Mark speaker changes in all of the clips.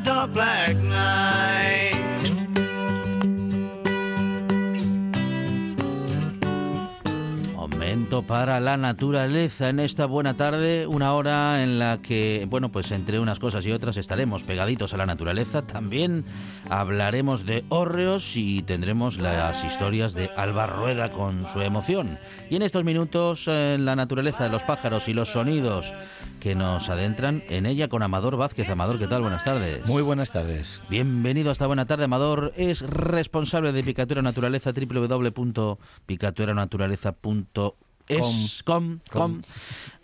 Speaker 1: light of a dark black
Speaker 2: Para la naturaleza en esta buena tarde, una hora en la que, bueno, pues entre unas cosas y otras estaremos pegaditos a la naturaleza. También hablaremos de hórreos y tendremos las historias de Alba Rueda con su emoción. Y en estos minutos, en la naturaleza de los pájaros y los sonidos que nos adentran en ella con Amador Vázquez. Amador, ¿qué tal? Buenas tardes.
Speaker 3: Muy buenas tardes.
Speaker 2: Bienvenido a esta buena tarde. Amador es responsable de Picatura Naturaleza, www.picatueranaturaleza.es. Com, com,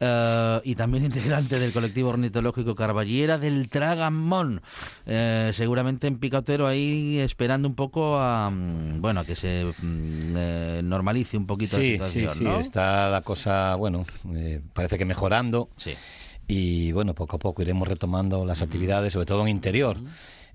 Speaker 2: eh, y también integrante del colectivo ornitológico Carballera del Tragamón. Eh, seguramente en Picatero ahí esperando un poco a mm, bueno a que se mm, eh, normalice un poquito
Speaker 3: Sí,
Speaker 2: la
Speaker 3: sí,
Speaker 2: situación,
Speaker 3: sí,
Speaker 2: ¿no?
Speaker 3: está la cosa, bueno, eh, parece que mejorando
Speaker 2: Sí.
Speaker 3: y bueno, poco a poco iremos retomando las actividades, sobre todo en interior.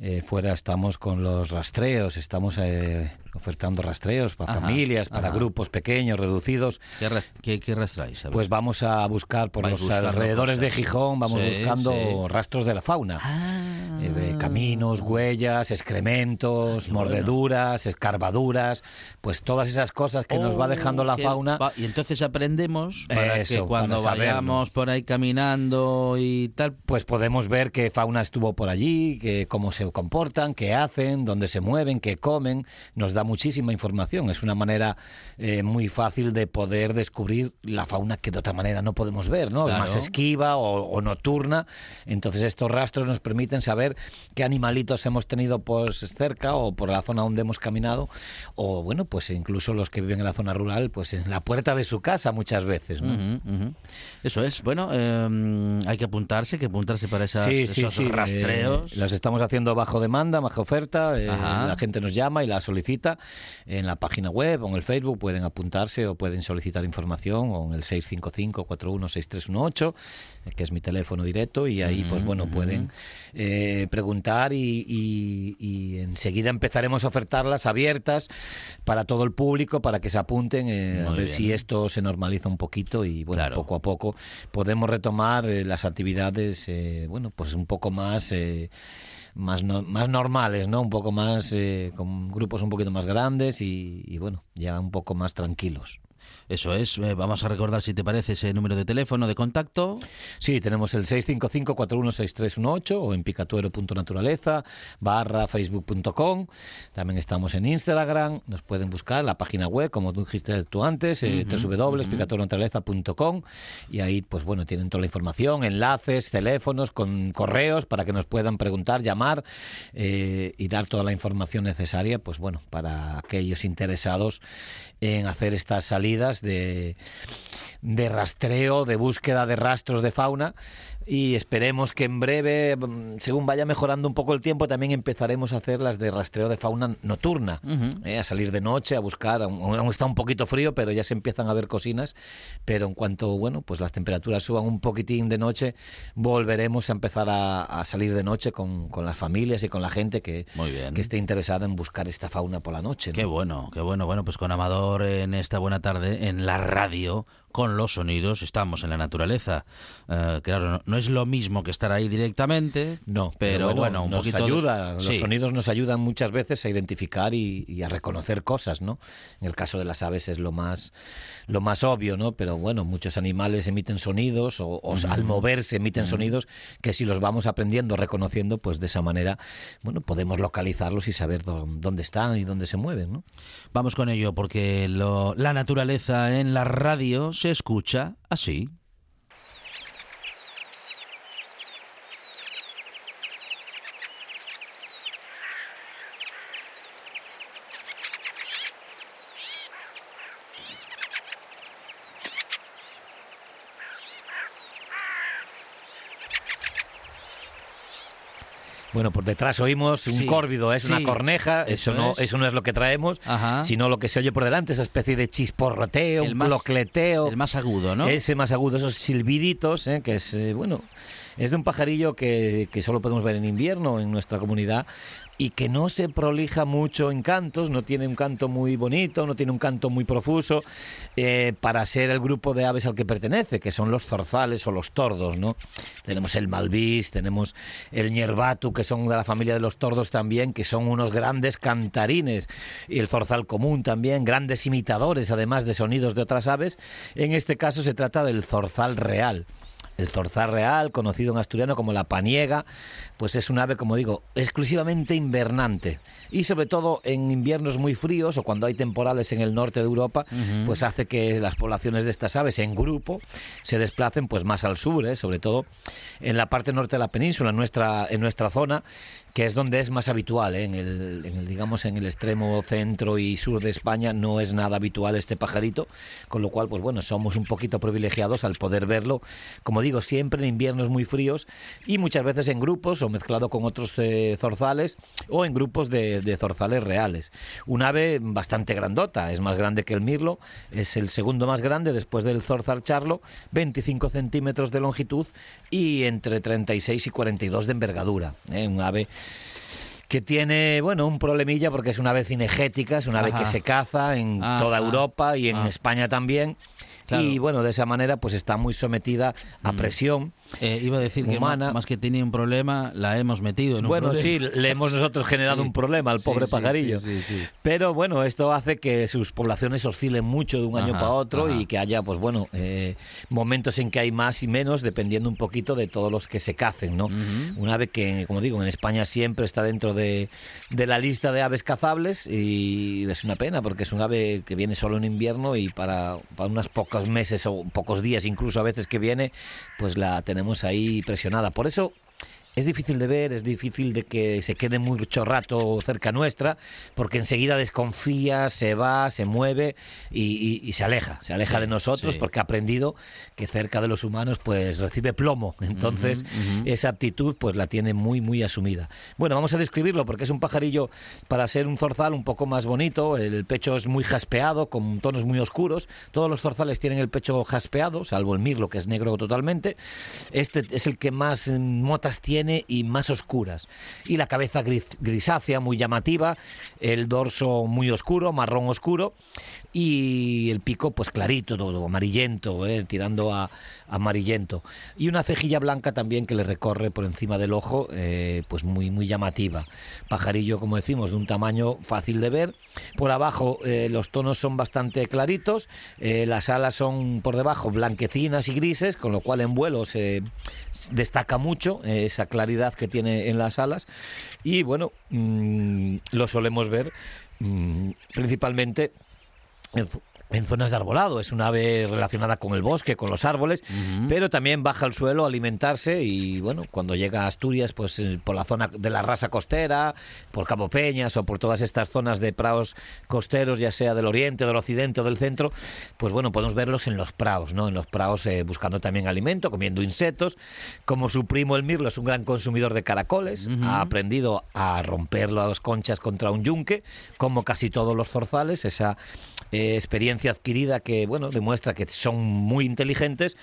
Speaker 3: Eh, fuera estamos con los rastreos, estamos eh, ofertando rastreos para
Speaker 2: Ajá,
Speaker 3: familias, para
Speaker 2: ajá.
Speaker 3: grupos pequeños, reducidos.
Speaker 2: ¿Qué, qué, qué rastráis?
Speaker 3: Pues vamos a buscar por
Speaker 2: Vais
Speaker 3: los alrededores de
Speaker 2: cosas.
Speaker 3: Gijón, vamos
Speaker 2: Sí,
Speaker 3: buscando
Speaker 2: sí.
Speaker 3: rastros de la fauna.
Speaker 2: Ah.
Speaker 3: Eh, de caminos, huellas, excrementos,
Speaker 2: Ah, bueno.
Speaker 3: mordeduras, escarbaduras, pues todas esas cosas que nos va dejando la
Speaker 2: Oh,
Speaker 3: fauna.
Speaker 2: va- Y entonces aprendemos para que
Speaker 3: Eso,
Speaker 2: cuando
Speaker 3: para
Speaker 2: vayamos por ahí caminando y tal,
Speaker 3: Pues podemos ver qué fauna estuvo por allí, que, cómo se comportan, qué hacen, dónde se mueven, qué comen. Nos da muchísima información. Es una manera eh, muy fácil de poder descubrir la fauna que de otra manera no podemos ver, ¿no?
Speaker 2: Claro.
Speaker 3: Es más esquiva o, o nocturna. Entonces estos rastros nos permiten saber qué animalitos hemos tenido pues cerca o por la zona donde hemos caminado o bueno, pues incluso los que viven en la zona rural, pues en la puerta de su casa muchas veces, ¿no?
Speaker 2: Eso es. Bueno, eh, hay que apuntarse, que apuntarse para esas,
Speaker 3: Sí, sí,
Speaker 2: esos
Speaker 3: sí.
Speaker 2: rastreos.
Speaker 3: eh, los estamos haciendo bajo demanda, bajo oferta. eh, la gente nos llama y la solicita en la página web o en el Facebook. Pueden apuntarse o pueden solicitar información o en el 655-416318, eh, que es mi teléfono directo. Y ahí, pues bueno, pueden eh, preguntar y, y- y enseguida empezaremos a ofertarlas abiertas para todo el público, para que se apunten, eh, a ver
Speaker 2: bien.
Speaker 3: si esto se normaliza un poquito y bueno,
Speaker 2: Claro.
Speaker 3: poco a poco podemos retomar eh, las actividades, eh, bueno, pues un poco más, eh, más, no- más normales, ¿no? Un poco más, eh, con grupos un poquito más grandes y, y, bueno, ya un poco más tranquilos.
Speaker 2: Eso es. eh, vamos a recordar, si te parece, ese número de teléfono de contacto.
Speaker 3: Sí, tenemos el 655-416318 o en picatuero.naturaleza barra facebook.com. También estamos en Instagram, nos pueden buscar la página web, como tú dijiste tú antes, eh, www.picatueronaturaleza.com y ahí, pues bueno, tienen toda la información, enlaces, teléfonos, con correos para que nos puedan preguntar, llamar eh, y dar toda la información necesaria, pues bueno, para aquellos interesados en hacer estas salidas de, rastreo, de búsqueda de rastros de fauna y esperemos que en breve, mm, según vaya mejorando un poco el tiempo, también empezaremos a hacer las de rastreo de fauna nocturna, eh, a salir de noche, a buscar, aún, aún está un poquito frío, pero ya se empiezan a ver cocinas, pero en cuanto, bueno, pues las temperaturas suban un poquitín de noche, volveremos a empezar a, a salir de noche con, con las familias y con la gente que,
Speaker 2: Muy bien.
Speaker 3: que esté interesada en buscar esta fauna por la noche. ¿no?
Speaker 2: Qué bueno, qué bueno. Bueno, pues con Amador en esta buena tarde, en la radio, con los sonidos estamos en la naturaleza. Eh, claro, no, no es lo mismo que estar ahí directamente,
Speaker 3: No,
Speaker 2: pero, bueno, un
Speaker 3: nos
Speaker 2: poquito de-
Speaker 3: ayuda. Los
Speaker 2: Sí.
Speaker 3: sonidos nos ayudan muchas veces a identificar y, y a reconocer cosas, ¿no? En el caso de las aves es lo más, lo más obvio, ¿no? Pero bueno, muchos animales emiten sonidos o, o al moverse emiten sonidos que si los vamos aprendiendo, reconociendo, pues de esa manera, bueno, podemos localizarlos y saber dó- dónde están y dónde se mueven, ¿no?
Speaker 2: Vamos con ello porque lo- la naturaleza en la radio se escucha así.
Speaker 3: Bueno, por detrás oímos un
Speaker 2: Sí,
Speaker 3: córvido, es
Speaker 2: sí,
Speaker 3: una corneja, eso,
Speaker 2: eso
Speaker 3: no,
Speaker 2: es.
Speaker 3: eso no es lo que traemos,
Speaker 2: Ajá.
Speaker 3: sino lo que se oye por delante, esa especie de chisporroteo,
Speaker 2: El
Speaker 3: un
Speaker 2: más-
Speaker 3: clocleteo.
Speaker 2: El más agudo, ¿no?
Speaker 3: Ese más agudo, esos silbiditos, ¿eh? que es, eh, bueno, es de un pajarillo que, solo podemos ver en invierno en nuestra comunidad y que no se prolija mucho en cantos, no tiene un canto muy bonito, no tiene un canto muy profuso eh, para ser el grupo de aves al que pertenece, que son los zorzales o los tordos, ¿no? Tenemos el malvís, tenemos el ñerbatu, que son de la familia de los tordos también, que son unos grandes cantarines, y el zorzal común también, grandes imitadores además de sonidos de otras aves. En este caso se trata del zorzal real. El zorzal real, conocido en asturiano como la paniega, pues es un ave, como digo, exclusivamente invernante. Y sobre todo en inviernos muy fríos o cuando hay temporales en el norte de Europa, pues hace que las poblaciones de estas aves en grupo se desplacen pues más al sur, ¿eh? sobre todo en la parte norte de la península, en nuestra, en nuestra zona, que es donde es más habitual, ¿eh? en, el, en el, digamos, en el extremo centro y sur de España no es nada habitual este pajarito, con lo cual, pues bueno, somos un poquito privilegiados al poder verlo, como digo, siempre en inviernos muy fríos y muchas veces en grupos o mezclado con otros eh, zorzales o en grupos de, de zorzales reales. Un ave bastante grandota, es más grande que el mirlo, es el segundo más grande después del zorzal charlo, 25 centímetros de longitud y entre 36 y 42 de envergadura. ¿eh? Un ave que tiene, bueno, un problemilla porque es una ave cinegética, es una ave
Speaker 2: Ajá.
Speaker 3: que se caza en
Speaker 2: Ah,
Speaker 3: toda
Speaker 2: ah,
Speaker 3: Europa y en
Speaker 2: ah.
Speaker 3: España también.
Speaker 2: Claro.
Speaker 3: Y bueno, de esa manera pues está muy sometida a presión.
Speaker 2: Eh, iba a decir que
Speaker 3: humana.
Speaker 2: ma- más que tenía un problema, la hemos metido en un
Speaker 3: Bueno,
Speaker 2: problema.
Speaker 3: sí, le hemos nosotros generado
Speaker 2: Sí.
Speaker 3: un problema al pobre
Speaker 2: sí,
Speaker 3: pajarillo.
Speaker 2: sí.
Speaker 3: Pero bueno, esto hace que sus poblaciones oscilen mucho de un año para otro
Speaker 2: ajá.
Speaker 3: y que haya, pues bueno, eh, momentos en que hay más y menos, dependiendo un poquito de todos los que se cacen, ¿no? Un ave que, como digo, en España siempre está dentro de, de la lista de aves cazables y es una pena porque es un ave que viene solo en invierno y para, para unos pocos meses o pocos días incluso a veces que viene, pues la tenemos ahí presionada. Por eso es difícil de ver, es difícil de que se quede mucho rato cerca nuestra, porque enseguida desconfía, se va, se mueve y, y- y se aleja, se aleja
Speaker 2: Sí,
Speaker 3: de nosotros
Speaker 2: sí.
Speaker 3: porque ha aprendido que cerca de los humanos pues recibe plomo. Entonces esa actitud pues la tiene muy muy asumida. Bueno, vamos a describirlo porque es un pajarillo para ser un zorzal un poco más bonito, el pecho es muy jaspeado con tonos muy oscuros. Todos los zorzales tienen el pecho jaspeado, salvo el mirlo que es negro totalmente. Este es el que más motas tiene y más oscuras. Y la cabeza gris- grisácea, muy llamativa, el dorso muy oscuro, marrón oscuro, y el pico pues clarito, todo amarillento, eh, tirando a, amarillento. Y una cejilla blanca también que le recorre por encima del ojo, eh, pues muy, muy llamativa. Pajarillo, como decimos, de un tamaño fácil de ver. Por abajo eh, los tonos son bastante claritos, las alas son por debajo blanquecinas y grises, con lo cual en vuelo se destaca mucho esa claridad que tiene en las alas. Y bueno, mm, lo solemos ver mm, principalmente en, zo- en zonas de arbolado. Es un ave relacionada con el bosque, con los árboles, pero también baja al suelo a alimentarse y bueno, cuando llega a Asturias, pues eh, por la zona de la rasa costera, por Cabo Peñas o por todas estas zonas de prados costeros, ya sea del oriente, del occidente o del centro, pues bueno, podemos verlos en los prados, ¿no? En los prados eh, buscando también alimento, comiendo insectos. Como su primo el mirlo es un gran consumidor de caracoles, ha aprendido a romper las conchas contra un yunque, como casi todos los zorzales, esa eh, experiencia adquirida que, bueno, demuestra que son muy inteligentes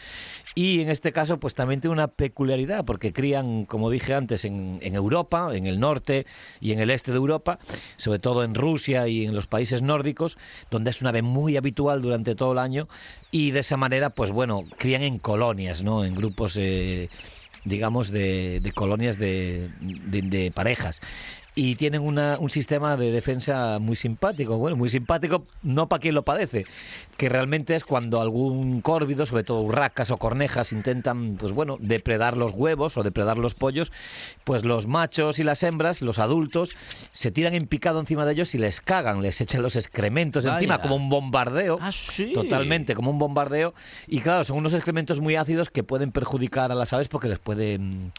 Speaker 3: y en este caso, pues también tiene una peculiaridad, porque crían, como dije antes, en, Europa, en el norte y en el este de Europa, sobre todo en Rusia y en los países nórdicos, donde es una ave muy habitual durante todo el año, y de esa manera, pues bueno, crían en colonias, ¿no? En grupos. Eh, digamos, de, de colonias de, de, parejas y tienen una, un sistema de defensa muy simpático. Bueno, muy simpático no para quien lo padece, que realmente es cuando algún córvido, sobre todo urracas o cornejas, intentan, pues bueno, depredar los huevos o depredar los pollos, pues los machos y las hembras, los adultos, se tiran en picado encima de ellos y les cagan, les echan los excrementos
Speaker 2: Vaya.
Speaker 3: encima, como un bombardeo.
Speaker 2: Ah, sí.
Speaker 3: Totalmente, como un bombardeo. Y claro, son unos excrementos muy ácidos que pueden perjudicar a las aves porque les pueden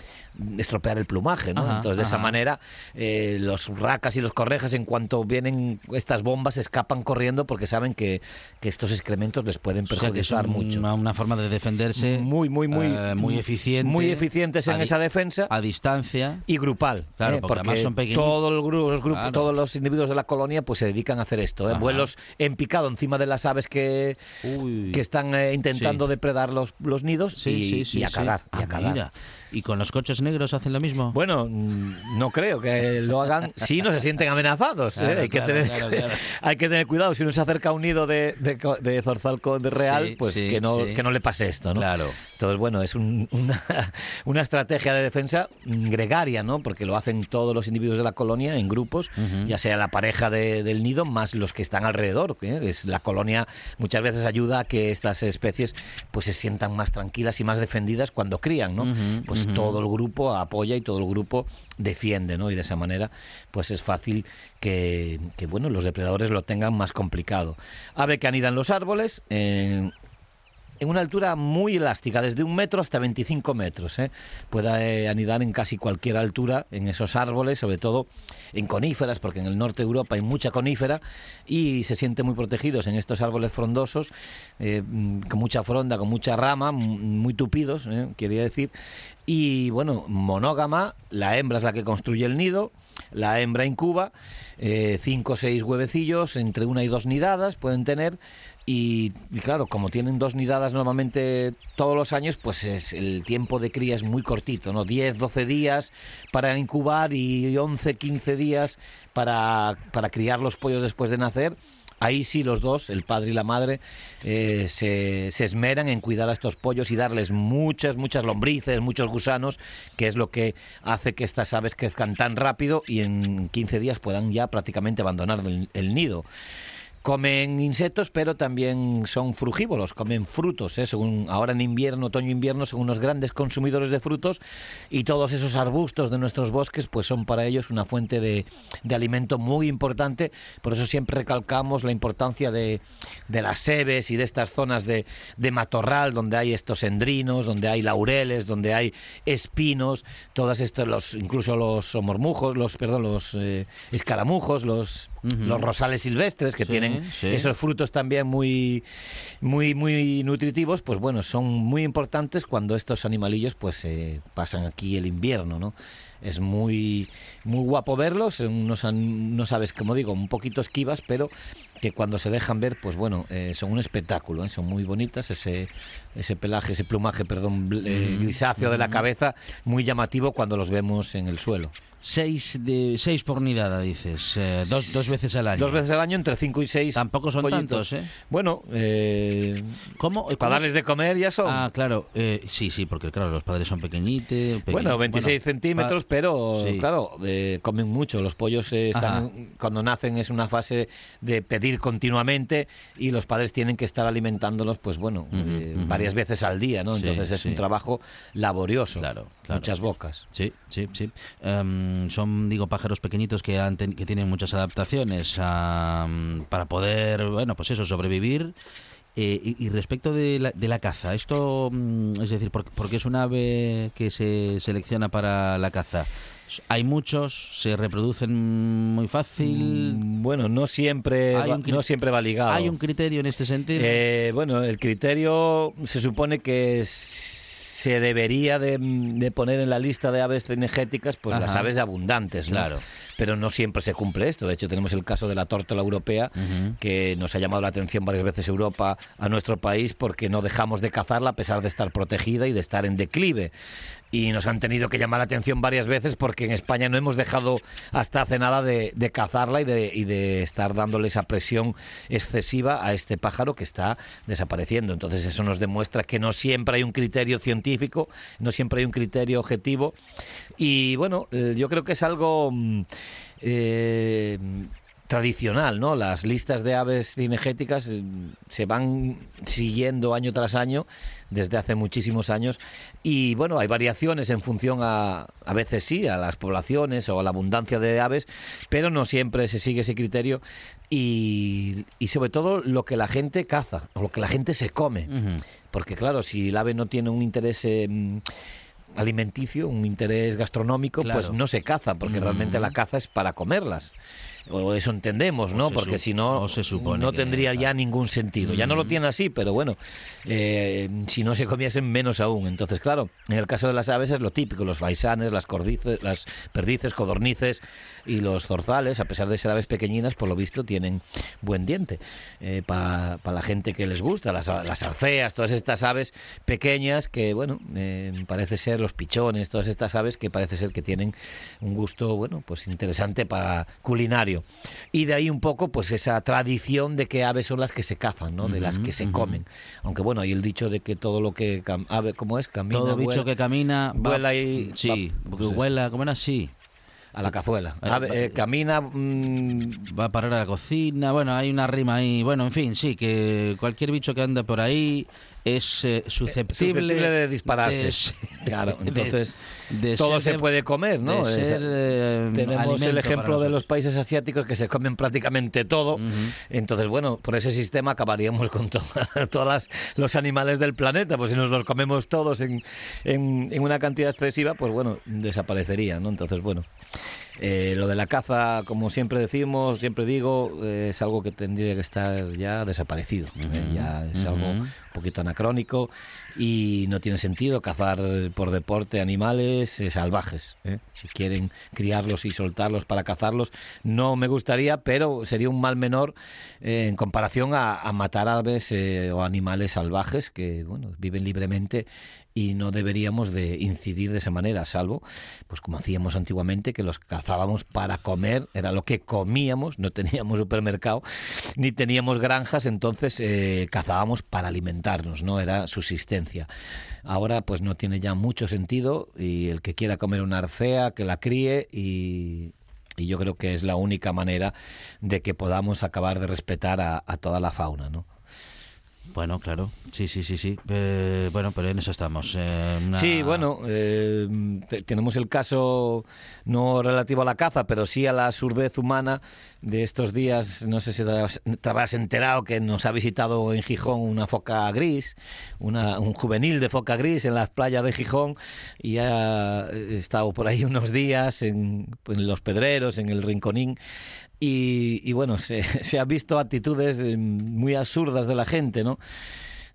Speaker 3: estropear el plumaje, ¿no?
Speaker 2: Ajá,
Speaker 3: Entonces, de esa manera, eh, los racas y los correjas, en cuanto vienen estas bombas, escapan corriendo porque saben que, que estos excrementos les pueden
Speaker 2: O sea, que es
Speaker 3: perjudicar
Speaker 2: un-
Speaker 3: mucho.
Speaker 2: Una, una forma de defenderse
Speaker 3: Muy, muy, muy,
Speaker 2: eh, muy eficiente.
Speaker 3: Muy eficientes en esa defensa.
Speaker 2: A distancia.
Speaker 3: y grupal,
Speaker 2: Claro,
Speaker 3: ¿eh?
Speaker 2: porque además son
Speaker 3: todos los grupos,
Speaker 2: Claro.
Speaker 3: todos los individuos de la colonia pues se dedican a hacer esto, ¿eh? Vuelos en picado encima de las aves que,
Speaker 2: Uy.
Speaker 3: que están eh, intentando
Speaker 2: Sí.
Speaker 3: depredar los, los nidos
Speaker 2: Sí,
Speaker 3: y,
Speaker 2: sí, sí,
Speaker 3: y a cagar, y
Speaker 2: Ah,
Speaker 3: a cagar.
Speaker 2: mira. ¿Y con los coches negros hacen lo mismo?
Speaker 3: Bueno, mm, no creo que lo hagan si no se sienten amenazados. ¿eh?
Speaker 2: Claro,
Speaker 3: hay, que
Speaker 2: claro,
Speaker 3: tener,
Speaker 2: claro,
Speaker 3: hay que tener cuidado. Si uno se acerca a un nido de, de, de zorzal con- de real,
Speaker 2: Sí,
Speaker 3: pues
Speaker 2: sí,
Speaker 3: que, no, que no le pase esto. ¿no?
Speaker 2: Claro.
Speaker 3: Entonces, bueno, es un- una, una estrategia de defensa gregaria, ¿no? Porque lo hacen todos los individuos de la colonia en grupos, ya sea la pareja de- del nido más los que están alrededor. ¿eh? Es, la colonia muchas veces ayuda a que estas especies pues se sientan más tranquilas y más defendidas cuando crían, ¿no? Pues
Speaker 2: ujú.
Speaker 3: todo el grupo apoya y todo el grupo defiende, ¿no? Y de esa manera, pues es fácil que, que, bueno, los depredadores lo tengan más complicado. Ave que anida en los árboles, en, en una altura muy elástica, desde un metro hasta 25 metros. ¿eh? Puede eh, anidar en casi cualquier altura en esos árboles, sobre todo en coníferas, porque en el norte de Europa hay mucha conífera y se sienten muy protegidos en estos árboles frondosos, eh, mm, con mucha fronda, con mucha rama, m- muy tupidos, ¿eh? quería decir. Y bueno, monógama, la hembra es la que construye el nido. La hembra incuba, eh, cinco o seis huevecillos, entre una y dos nidadas pueden tener, y, y claro, como tienen dos nidadas normalmente todos los años, pues es, el tiempo de cría es muy cortito, ¿no? 10, 12 días para incubar y 11, 15 días para, para criar los pollos después de nacer. Ahí sí los dos, el padre y la madre, eh, se, se esmeran en cuidar a estos pollos y darles muchas, muchas lombrices, muchos gusanos, que es lo que hace que estas aves crezcan tan rápido y en 15 días puedan ya prácticamente abandonar el- el nido. Comen insectos, pero también son frugívoros, comen frutos. ¿eh? Según, ahora en invierno, otoño-invierno, son unos grandes consumidores de frutos y todos esos arbustos de nuestros bosques pues son para ellos una fuente de, de alimento muy importante. Por eso siempre recalcamos la importancia de, de las sebes y de estas zonas de, de matorral donde hay estos endrinos, donde hay laureles, donde hay espinos, todas estos, los, incluso los mormujos, los, perdón, los eh, escaramujos, los, los rosales silvestres que
Speaker 2: Sí,
Speaker 3: tienen
Speaker 2: sí.
Speaker 3: esos frutos también muy, muy, muy nutritivos, pues bueno, son muy importantes cuando estos animalillos pues eh, pasan aquí el invierno, ¿no? Es muy, muy guapo verlos, unos, an- no sabes, como digo, un poquito esquivas, pero que cuando se dejan ver, pues bueno, eh, son un espectáculo, ¿eh? son muy bonitas, ese, ese pelaje, ese plumaje, perdón, eh, grisáceo de la cabeza, muy llamativo cuando los vemos en el suelo.
Speaker 2: Seis, de, seis por nidada, dices. eh, dos, dos veces al año.
Speaker 3: Dos veces al año, entre cinco y seis.
Speaker 2: Tampoco son
Speaker 3: pollitos.
Speaker 2: tantos, ¿eh?
Speaker 3: Bueno, eh,
Speaker 2: ¿Cómo? ¿Cómo
Speaker 3: para
Speaker 2: es?
Speaker 3: darles de comer ya son.
Speaker 2: Ah, claro. eh, sí, sí, porque claro, los padres son pequeñitos.
Speaker 3: bueno, 26 centímetros, pero
Speaker 2: sí.
Speaker 3: claro, eh, comen mucho. Los pollos están,
Speaker 2: Ajá.
Speaker 3: cuando nacen es una fase de pedir continuamente y los padres tienen que estar alimentándolos, pues bueno, varias veces al día, ¿no?
Speaker 2: Sí,
Speaker 3: Entonces es
Speaker 2: sí.
Speaker 3: un trabajo laborioso.
Speaker 2: Claro, claro.
Speaker 3: Muchas bocas.
Speaker 2: Sí, sí, sí. Em, son, digo, pájaros pequeñitos que, han que tienen muchas adaptaciones am, para poder, bueno, pues eso, sobrevivir. Eh, y, y respecto de la, de la caza, esto, mm, es decir, ¿por, por qué es un ave que se selecciona para la caza? Hay muchos, se reproducen muy fácil.
Speaker 3: Mm, Bueno, no siempre,
Speaker 2: Hay
Speaker 3: va, no siempre va ligado.
Speaker 2: ¿Hay un criterio en este sentido?
Speaker 3: Eh, bueno, el criterio se supone que se debería de, de poner en la lista de aves cinegéticas pues las aves abundantes, ¿no?
Speaker 2: Claro.
Speaker 3: Pero no siempre se cumple esto. De hecho, tenemos el caso de la tórtola europea, que nos ha llamado la atención varias veces Europa a nuestro país porque no dejamos de cazarla a pesar de estar protegida y de estar en declive. Y nos han tenido que llamar la atención varias veces porque en España no hemos dejado hasta hace nada de, de cazarla y de, y de estar dándole esa presión excesiva a este pájaro que está desapareciendo. Entonces eso nos demuestra que no siempre hay un criterio científico, no siempre hay un criterio objetivo. Y bueno, eh, yo creo que es algo... mm, eh, tradicional, ¿no? Las listas de aves cinegéticas eh, se van siguiendo año tras año desde hace muchísimos años y bueno, hay variaciones en función a a veces sí a las poblaciones o a la abundancia de aves, pero no siempre se sigue ese criterio y, y sobre todo lo que la gente caza o lo que la gente se come, porque claro, si el ave no tiene un interés eh, alimenticio, un interés gastronómico,
Speaker 2: Claro.
Speaker 3: pues no se caza, porque
Speaker 2: Mm.
Speaker 3: realmente la caza es para comerlas. O eso entendemos, ¿no? Porque si no,
Speaker 2: o se supone
Speaker 3: no
Speaker 2: que-
Speaker 3: tendría ya ningún sentido. Ya no lo
Speaker 2: Mm.
Speaker 3: tiene así, pero bueno, eh, si no se comiesen menos aún. Entonces, claro, en el caso de las aves es lo típico, los faisanes, las cordices, las perdices, codornices y los zorzales, a pesar de ser aves pequeñinas, por lo visto tienen buen diente. para la gente que les gusta, las, las arceas, todas estas aves pequeñas que, bueno, eh, parece ser los pichones, todas estas aves que parece ser que tienen un gusto, bueno, pues interesante para culinario. Y de ahí un poco, pues esa tradición de que aves son las que se cazan, ¿no? De las que se comen. Aunque bueno, hay el dicho de que todo lo que ave, ¿cómo es? Camina,
Speaker 2: Todo bicho
Speaker 3: vuela
Speaker 2: que camina
Speaker 3: vuela y-
Speaker 2: sí,
Speaker 3: va- pues
Speaker 2: vuela, ¿cómo era? Sí,
Speaker 3: a la cazuela.
Speaker 2: Eh,
Speaker 3: Ave-
Speaker 2: va-
Speaker 3: eh, camina mm,
Speaker 2: va a parar a la cocina. Bueno, hay una rima ahí. Bueno, en fin, sí, que cualquier bicho que anda por ahí es eh, susceptible,
Speaker 3: susceptible de dispararse. Claro, entonces
Speaker 2: de
Speaker 3: todo
Speaker 2: ser
Speaker 3: se
Speaker 2: de-
Speaker 3: puede comer, ¿no?
Speaker 2: de ser, eh,
Speaker 3: Tenemos el ejemplo de los países asiáticos que se comen prácticamente todo. Entonces, bueno, por ese sistema acabaríamos con to- todos los animales del planeta. Pues si nos los comemos todos en, en- en una cantidad excesiva, pues bueno, desaparecería, ¿no? Entonces, bueno. Eh, lo de la caza, como siempre decimos, siempre digo, eh, es algo que tendría que estar ya desaparecido. ¿eh? Ya es algo un poquito anacrónico y no tiene sentido cazar por deporte animales eh, salvajes. ¿eh? Si quieren criarlos y soltarlos para cazarlos, no me gustaría, pero sería un mal menor en comparación a, a matar aves o animales salvajes que bueno viven libremente y no deberíamos de incidir de esa manera, salvo, pues como hacíamos antiguamente, que los cazábamos para comer, era lo que comíamos, no teníamos supermercado, ni teníamos granjas, entonces eh, cazábamos para alimentarnos, ¿no? Era subsistencia. Ahora pues no tiene ya mucho sentido y el que quiera comer una arcea, que la críe y... y yo creo que es la única manera de que podamos acabar de respetar a, a toda la fauna, ¿no?
Speaker 2: Bueno, claro, sí, sí, sí, sí. Eh, bueno, pero en eso estamos. eh,
Speaker 3: Sí, bueno, eh, te- tenemos el caso no relativo a la caza, pero sí a la surdez humana de estos días. No sé si te habrás enterado que nos ha visitado en Gijón una foca gris, una, un juvenil de foca gris en las playas de Gijón y ha estado por ahí unos días en, en Los Pedreros, en el Rinconín. Y, y bueno, se, se han visto actitudes eh, muy absurdas de la gente, ¿no?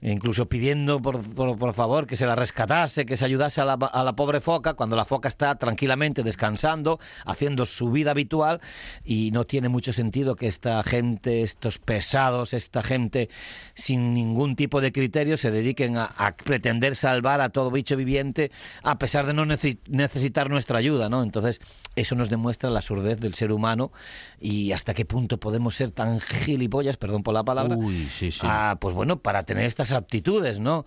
Speaker 3: Incluso pidiendo por, por, por favor que se la rescatase, que se ayudase a la, a la pobre foca, cuando la foca está tranquilamente descansando, haciendo su vida habitual, y no tiene mucho sentido que esta gente, estos pesados, esta gente sin ningún tipo de criterio se dediquen a, a pretender salvar a todo bicho viviente a pesar de no necesi- necesitar nuestra ayuda, ¿no? Entonces, eso nos demuestra la surdez del ser humano y hasta qué punto podemos ser tan gilipollas, perdón por la palabra,
Speaker 2: Uy, sí, sí.
Speaker 3: Pues bueno, para tener estas aptitudes, ¿no?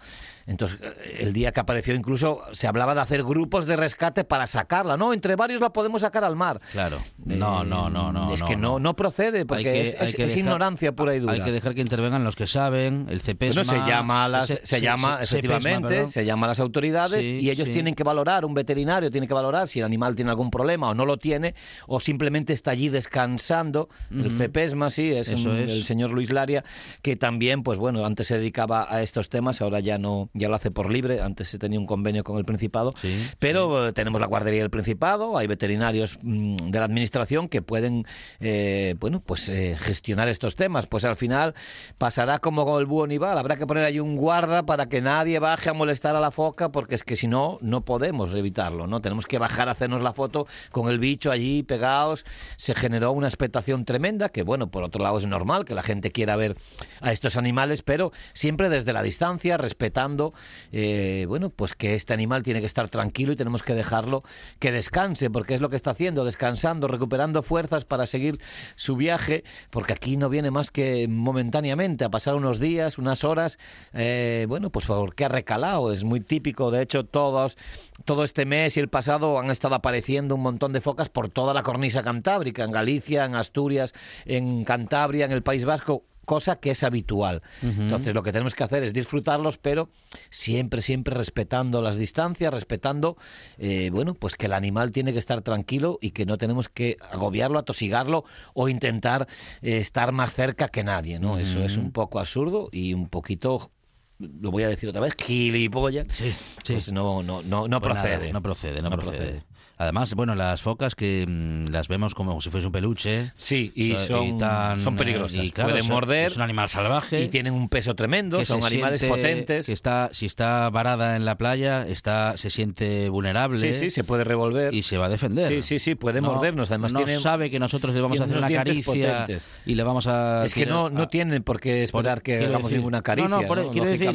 Speaker 3: Entonces, el día que apareció incluso se hablaba de hacer grupos de rescate para sacarla, ¿no? Entre varios la podemos sacar al mar.
Speaker 2: Claro. No,
Speaker 3: Eh,
Speaker 2: no, no, no.
Speaker 3: Es que no, no procede, porque
Speaker 2: que-
Speaker 3: es, ignorancia pura y dura.
Speaker 2: Hay que dejar que intervengan los que saben, el CEPESMA...
Speaker 3: Bueno, se llama, a las,
Speaker 2: se-
Speaker 3: llama
Speaker 2: se-
Speaker 3: efectivamente,
Speaker 2: CEPESMA, perdón.
Speaker 3: se llama a las autoridades
Speaker 2: Sí,
Speaker 3: y ellos
Speaker 2: sí.
Speaker 3: tienen que valorar, un veterinario tiene que valorar si el animal tiene algún problema o no lo tiene, o simplemente está allí descansando. El
Speaker 2: Ujú.
Speaker 3: CEPESMA, sí, es,
Speaker 2: Eso
Speaker 3: un-
Speaker 2: es.
Speaker 3: el señor Luis Laria, que también, pues bueno, antes se dedicaba a estos temas, ahora ya no, ya lo hace por libre, antes se tenía un convenio con el Principado,
Speaker 2: Sí,
Speaker 3: pero eh, tenemos la guardería del Principado, hay veterinarios mm, de la administración que pueden, eh, bueno, pues eh, gestionar estos temas. Pues al final pasará como con el búho nival, habrá que poner ahí un guarda para que nadie baje a molestar a la foca, porque es que si no, no podemos evitarlo, ¿no? Tenemos que bajar a hacernos la foto con el bicho allí pegados. Se generó una expectación tremenda, que bueno, por otro lado es normal que la gente quiera ver a estos animales, pero siempre desde la distancia, respetando, eh, bueno, pues que este animal tiene que estar tranquilo y tenemos que dejarlo que descanse, porque es lo que está haciendo, descansando, recuperando fuerzas para seguir su viaje, porque aquí no viene más que momentáneamente, a pasar unos días, unas horas, eh, bueno, pues porque ha recalado, es muy típico, de hecho todos, todo este mes y el pasado han estado apareciendo un montón de focas por toda la cornisa cantábrica, en Galicia, en Asturias, en Cantabria, en el País Vasco, cosa que es habitual. Entonces lo que tenemos que hacer es disfrutarlos, pero siempre, siempre respetando las distancias, respetando, eh, bueno, pues que el animal tiene que estar tranquilo y que no tenemos que agobiarlo, atosigarlo o intentar eh, estar más cerca que nadie, ¿no? Eso es un poco absurdo y un poquito lo voy a decir otra vez, gilipollas.
Speaker 2: Sí, sí.
Speaker 3: Pues no, no, no, no
Speaker 2: Pues nada,
Speaker 3: procede.
Speaker 2: no procede, no,
Speaker 3: No
Speaker 2: procede.
Speaker 3: procede.
Speaker 2: Además, bueno, las focas que mm, las vemos como si fuese un peluche.
Speaker 3: Sí, y
Speaker 2: so-
Speaker 3: son,
Speaker 2: tan,
Speaker 3: son
Speaker 2: eh,
Speaker 3: peligrosas.
Speaker 2: y claro,
Speaker 3: Pueden
Speaker 2: son-
Speaker 3: morder
Speaker 2: Es un animal salvaje.
Speaker 3: y tienen un peso tremendo,
Speaker 2: que
Speaker 3: son animales potentes.
Speaker 2: Que está, si está varada en la playa, está, se siente vulnerable.
Speaker 3: Sí, sí, se puede revolver.
Speaker 2: y se va a defender.
Speaker 3: Sí, sí, sí, puede
Speaker 2: No-
Speaker 3: mordernos. Además,
Speaker 2: no sabe que nosotros le vamos a hacer una caricia
Speaker 3: potentes.
Speaker 2: y le vamos a.
Speaker 3: Es que no, no
Speaker 2: a-
Speaker 3: tienen por qué esperar que
Speaker 2: quiero
Speaker 3: hagamos
Speaker 2: decir-
Speaker 3: ninguna caricia,
Speaker 2: No, no, por-
Speaker 3: ¿no?
Speaker 2: quiero decir,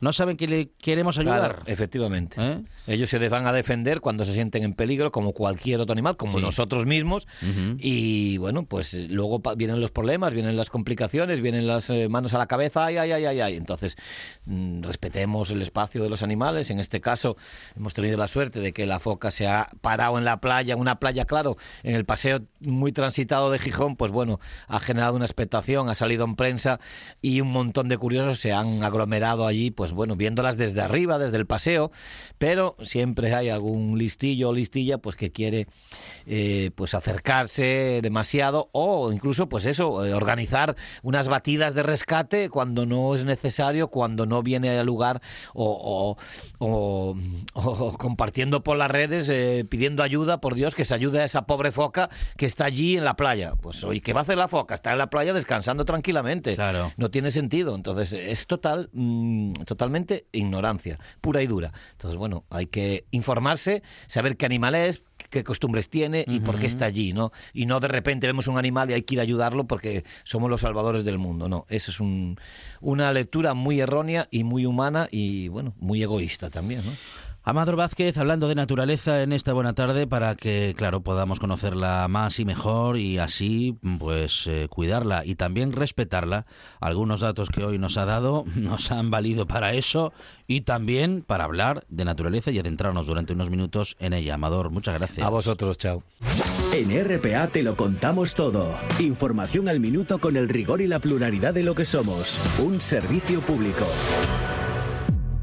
Speaker 2: no saben que le queremos ayudar.
Speaker 3: Claro, efectivamente.
Speaker 2: ¿Eh?
Speaker 3: Ellos se les van a defender cuando se sienten en peligro, como cualquier otro animal, como
Speaker 2: Sí.
Speaker 3: nosotros mismos. Y bueno, pues eh, luego vienen los problemas, vienen las complicaciones, vienen las eh, manos a la cabeza, ay, ay, ay, ay, ay. Entonces, mm, respetemos el espacio de los animales. En este caso, hemos tenido la suerte de que la foca se ha parado en la playa, en una playa, claro, en el paseo muy transitado de Gijón, pues bueno, ha generado una expectación, ha salido en prensa y un montón de curiosos se han aglomerado allí, pues bueno, viéndolas desde arriba, desde el paseo, pero siempre hay algún listillo o listilla pues que quiere eh, pues acercarse demasiado o incluso pues eso, eh, organizar unas batidas de rescate cuando no es necesario, cuando no viene al lugar o, o- o- o compartiendo por las redes eh, pidiendo ayuda, por Dios, que se ayude a esa pobre foca que está allí en la playa. Pues oye, ¿qué va a hacer la foca? Está en la playa descansando tranquilamente.
Speaker 2: Claro.
Speaker 3: No tiene sentido. Entonces, es total, mm, totalmente ignorancia, pura y dura. Entonces, bueno, hay que informarse, saber qué animal es, qué costumbres tiene y por qué está allí, ¿no? Y no de repente vemos un animal y hay que ir a ayudarlo porque somos los salvadores del mundo. No, eso es un- una lectura muy errónea y muy humana y, bueno, muy egoísta también, ¿no?
Speaker 2: Amador Vázquez hablando de naturaleza en esta buena tarde para que, claro, podamos conocerla más y mejor y así, pues, eh, cuidarla y también respetarla. Algunos datos que hoy nos ha dado nos han valido para eso y también para hablar de naturaleza y adentrarnos durante unos minutos en ella. Amador, muchas gracias.
Speaker 3: A vosotros, chao.
Speaker 4: En RPA te lo contamos todo. Información al minuto con el rigor y la pluralidad de lo que somos. Un servicio público.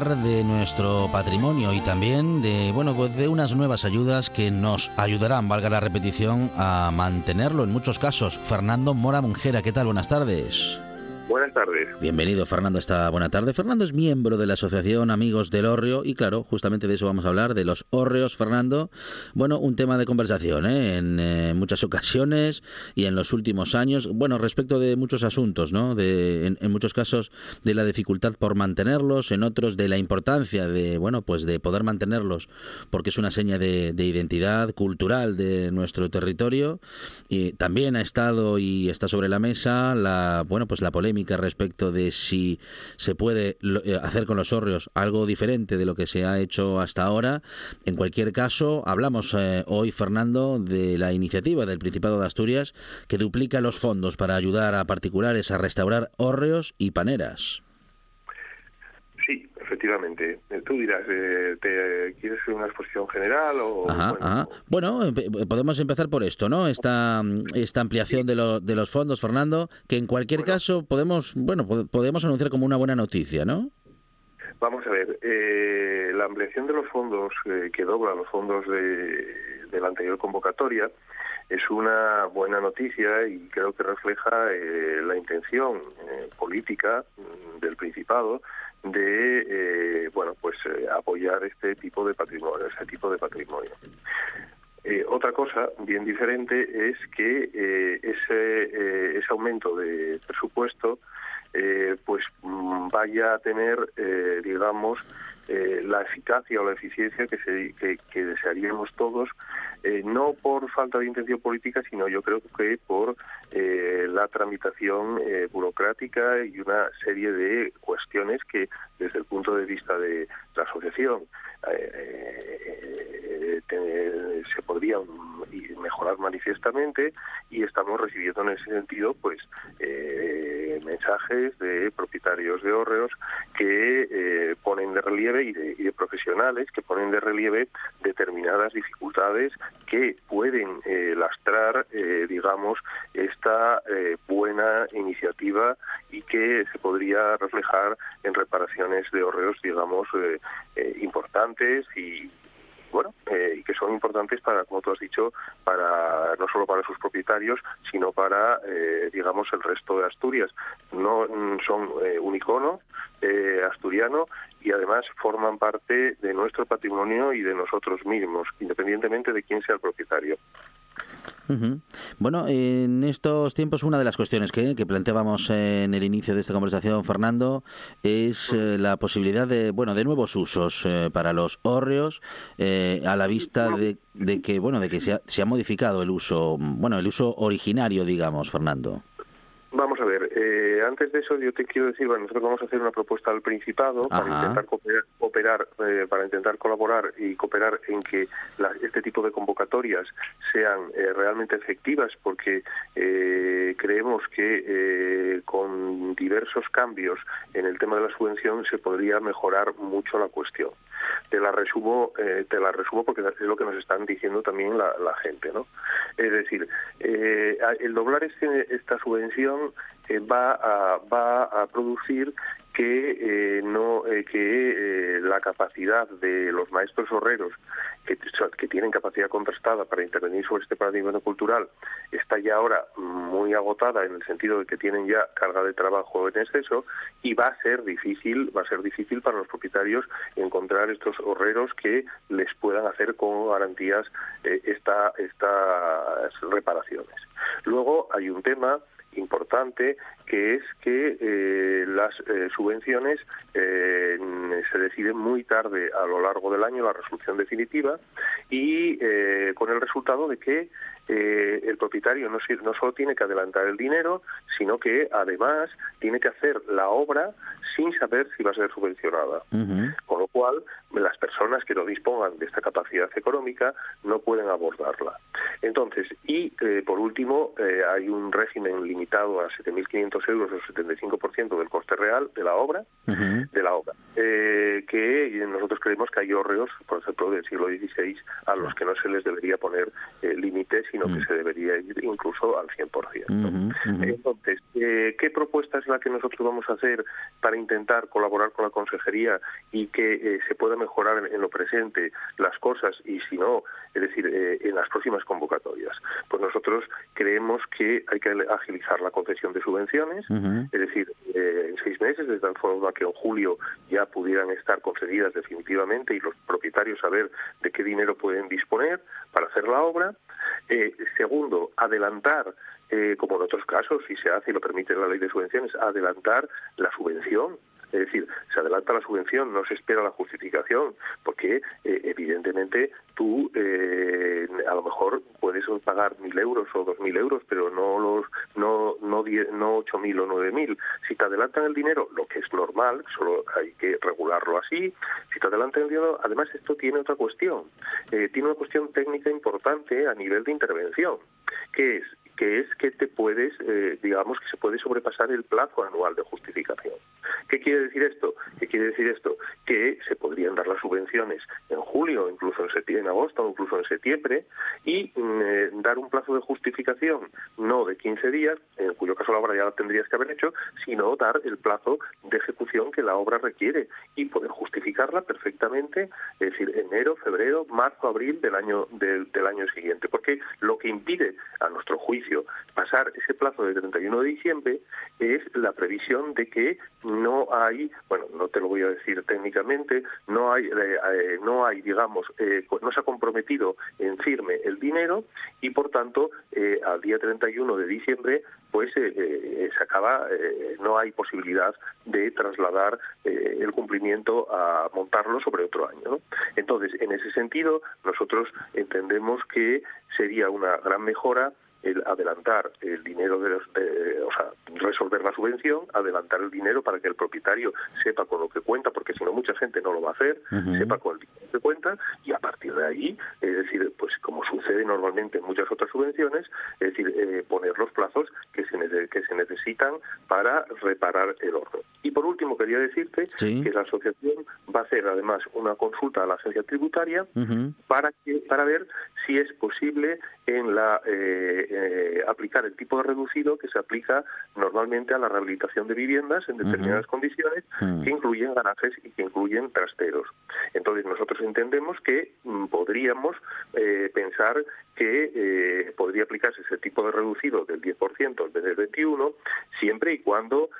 Speaker 2: De nuestro patrimonio y también de bueno pues de unas nuevas ayudas que nos ayudarán, valga la repetición, a mantenerlo en muchos casos. Fernando Mora Munjera, ¿qué tal? Buenas tardes.
Speaker 5: Buenas tardes.
Speaker 2: Bienvenido, Fernando, esta buena tarde. Fernando es miembro de la Asociación Amigos del Hórreo y, claro, justamente de eso vamos a hablar, de los hórreos, Fernando. Bueno, un tema de conversación ¿eh? en eh, muchas ocasiones y en los últimos años. Bueno, respecto de muchos asuntos, ¿no? De, en, muchos casos de la dificultad por mantenerlos, en otros de la importancia de, bueno, pues de poder mantenerlos porque es una seña de, de identidad cultural de nuestro territorio. Y también ha estado y está sobre la mesa la, bueno, pues la polémica respecto de si se puede eh, hacer con los hórreos algo diferente de lo que se ha hecho hasta ahora. En cualquier caso, hablamos eh, hoy, Fernando, de la iniciativa del Principado de Asturias que duplica los fondos para ayudar a particulares a restaurar hórreos y paneras.
Speaker 5: Efectivamente. Eh, tú dirás, eh, ¿te ¿quieres una exposición general o...?
Speaker 2: bueno, podemos empezar por esto, ¿no? Esta, esta ampliación de, de los fondos, Fernando, que en cualquier caso podemos, bueno, podemos anunciar como una buena noticia, ¿no?
Speaker 5: Vamos a ver, eh, la ampliación de los fondos que dobla los fondos de, de la anterior convocatoria es una buena noticia y creo que refleja la intención política mm, del Principado de eh, bueno pues eh, apoyar este tipo de patrimonio este tipo de patrimonio. Eh, otra cosa bien diferente es que ese ese aumento de presupuesto pues mm, vaya a tener digamos la eficacia o la eficiencia que, se, que desearíamos todos eh, no por falta de intención política, sino yo creo que por eh, la tramitación eh, burocrática y una serie de cuestiones que desde el punto de vista de la asociación se podrían mejorar manifiestamente y estamos recibiendo en ese sentido pues mensajes de propietarios de hórreos que ponen de relieve y de profesionales que ponen de relieve determinadas dificultades que pueden eh, lastrar, eh, digamos, esta eh, buena iniciativa y que se podría reflejar en reparaciones de horreos, digamos, importantes y, bueno, y que son importantes para, como tú has dicho, para no solo para sus propietarios, sino para, digamos, el resto de Asturias. No mm, son un icono asturiano y además forman parte de nuestro patrimonio y de nosotros mismos, independientemente de quién sea el propietario.
Speaker 2: Bueno, en estos tiempos una de las cuestiones que, planteábamos en el inicio de esta conversación, Fernando, es eh, la posibilidad de bueno de nuevos usos eh, para los hórreos eh, a la vista de, que bueno de que se ha, se ha modificado el uso bueno el uso originario, digamos, Fernando.
Speaker 5: Eh, antes de eso yo te quiero decir, bueno, nosotros vamos a hacer una propuesta al Principado para intentar cooperar, eh, para intentar colaborar y cooperar en que este tipo de convocatorias sean eh, realmente efectivas, porque creemos que con diversos cambios en el tema de la subvención se podría mejorar mucho la cuestión. Te la resumo, te la resumo porque es lo que nos están diciendo también la, gente, ¿no? Es decir, el doblar este, esta subvención eh, va, a, va a producir que eh, no eh, que la capacidad de los maestros horreros que, tienen capacidad contrastada para intervenir sobre este paradigma cultural está ya ahora muy agotada en el sentido de que tienen ya carga de trabajo en exceso y va a ser difícil va a ser difícil para los propietarios encontrar estos horreros que les puedan hacer con garantías esta, estas reparaciones. Luego hay un tema importante que es que eh, las eh, subvenciones eh, se deciden muy tarde a lo largo del año la resolución definitiva y con el resultado de que el propietario no, no solo tiene que adelantar el dinero, sino que además tiene que hacer la obra sin saber si va a ser subvencionada. Con lo cual, las personas que no dispongan de esta capacidad económica no pueden abordarla. Entonces, y eh, por último, eh, hay un régimen limitado a 7.500 euros o 75% del coste real de la obra, de la obra, eh, que nosotros creemos que hay hórreos, por ejemplo, del siglo XVI, a los que no se les debería poner límites, sino que se debería ir incluso al 100%. Entonces, ¿qué propuesta es la que nosotros vamos a hacer para intentar colaborar con la consejería y que eh, se pueda mejorar en, lo presente las cosas y si no, es decir, eh, en las próximas convocatorias. Pues nosotros creemos que hay que agilizar la concesión de subvenciones, es decir, en seis meses, de tal forma que en julio ya pudieran estar concedidas definitivamente y los propietarios saber de qué dinero pueden disponer para hacer la obra. segundo, adelantar eh, como en otros casos, si se hace y lo permite la ley de subvenciones, adelantar la subvención. Es decir, se adelanta la subvención, no se espera la justificación, porque eh, evidentemente tú eh, a lo mejor puedes pagar mil euros o dos mil euros, pero no los no no no ocho mil o nueve mil. Si te adelantan el dinero, lo que es normal, solo hay que regularlo así. Si te adelantan el dinero, además esto tiene otra cuestión, tiene una cuestión técnica importante a nivel de intervención, que es que es que te puedes, eh, digamos, que se puede sobrepasar el plazo anual de justificación. ¿Qué quiere decir esto? ¿Qué quiere decir esto? Que se podrían dar las subvenciones en julio, incluso en, septiembre, en agosto, incluso en septiembre, y mm, eh, dar un plazo de justificación no de 15 días, en cuyo caso la obra ya la tendrías que haber hecho, sino dar el plazo de ejecución que la obra requiere y poder justificarla perfectamente, es decir, enero, febrero, marzo, abril del año del año siguiente, porque lo que impide a nuestro juicio pasar ese plazo de 31 de diciembre es la previsión de que no hay, bueno, no te lo voy a decir técnicamente, no hay, eh, eh, no hay, digamos, eh, no se ha comprometido en firme el dinero y por tanto al día 31 de diciembre pues se acaba, no hay posibilidad de trasladar el cumplimiento a montarlo sobre otro año. Entonces, en ese sentido, nosotros entendemos que sería una gran mejora el adelantar el dinero de los, o sea, resolver la subvención, adelantar el dinero para que el propietario sepa con lo que cuenta, porque si no mucha gente no lo va a hacer, sepa con el dinero que cuenta y a partir de ahí, es decir, pues como sucede normalmente en muchas otras subvenciones, es decir, eh, poner los plazos que se, que se necesitan para reparar el orden. Y por último quería decirte que la asociación va a hacer además una consulta a la agencia tributaria para que para ver si es posible en la eh, eh, aplicar el tipo de reducido que se aplica normalmente a la rehabilitación de viviendas en determinadas condiciones que incluyen garajes y que incluyen trasteros. Entonces nosotros entendemos que mm, podríamos eh, pensar que eh, podría aplicarse ese tipo de reducido del 10% en vez del 21 siempre y cuando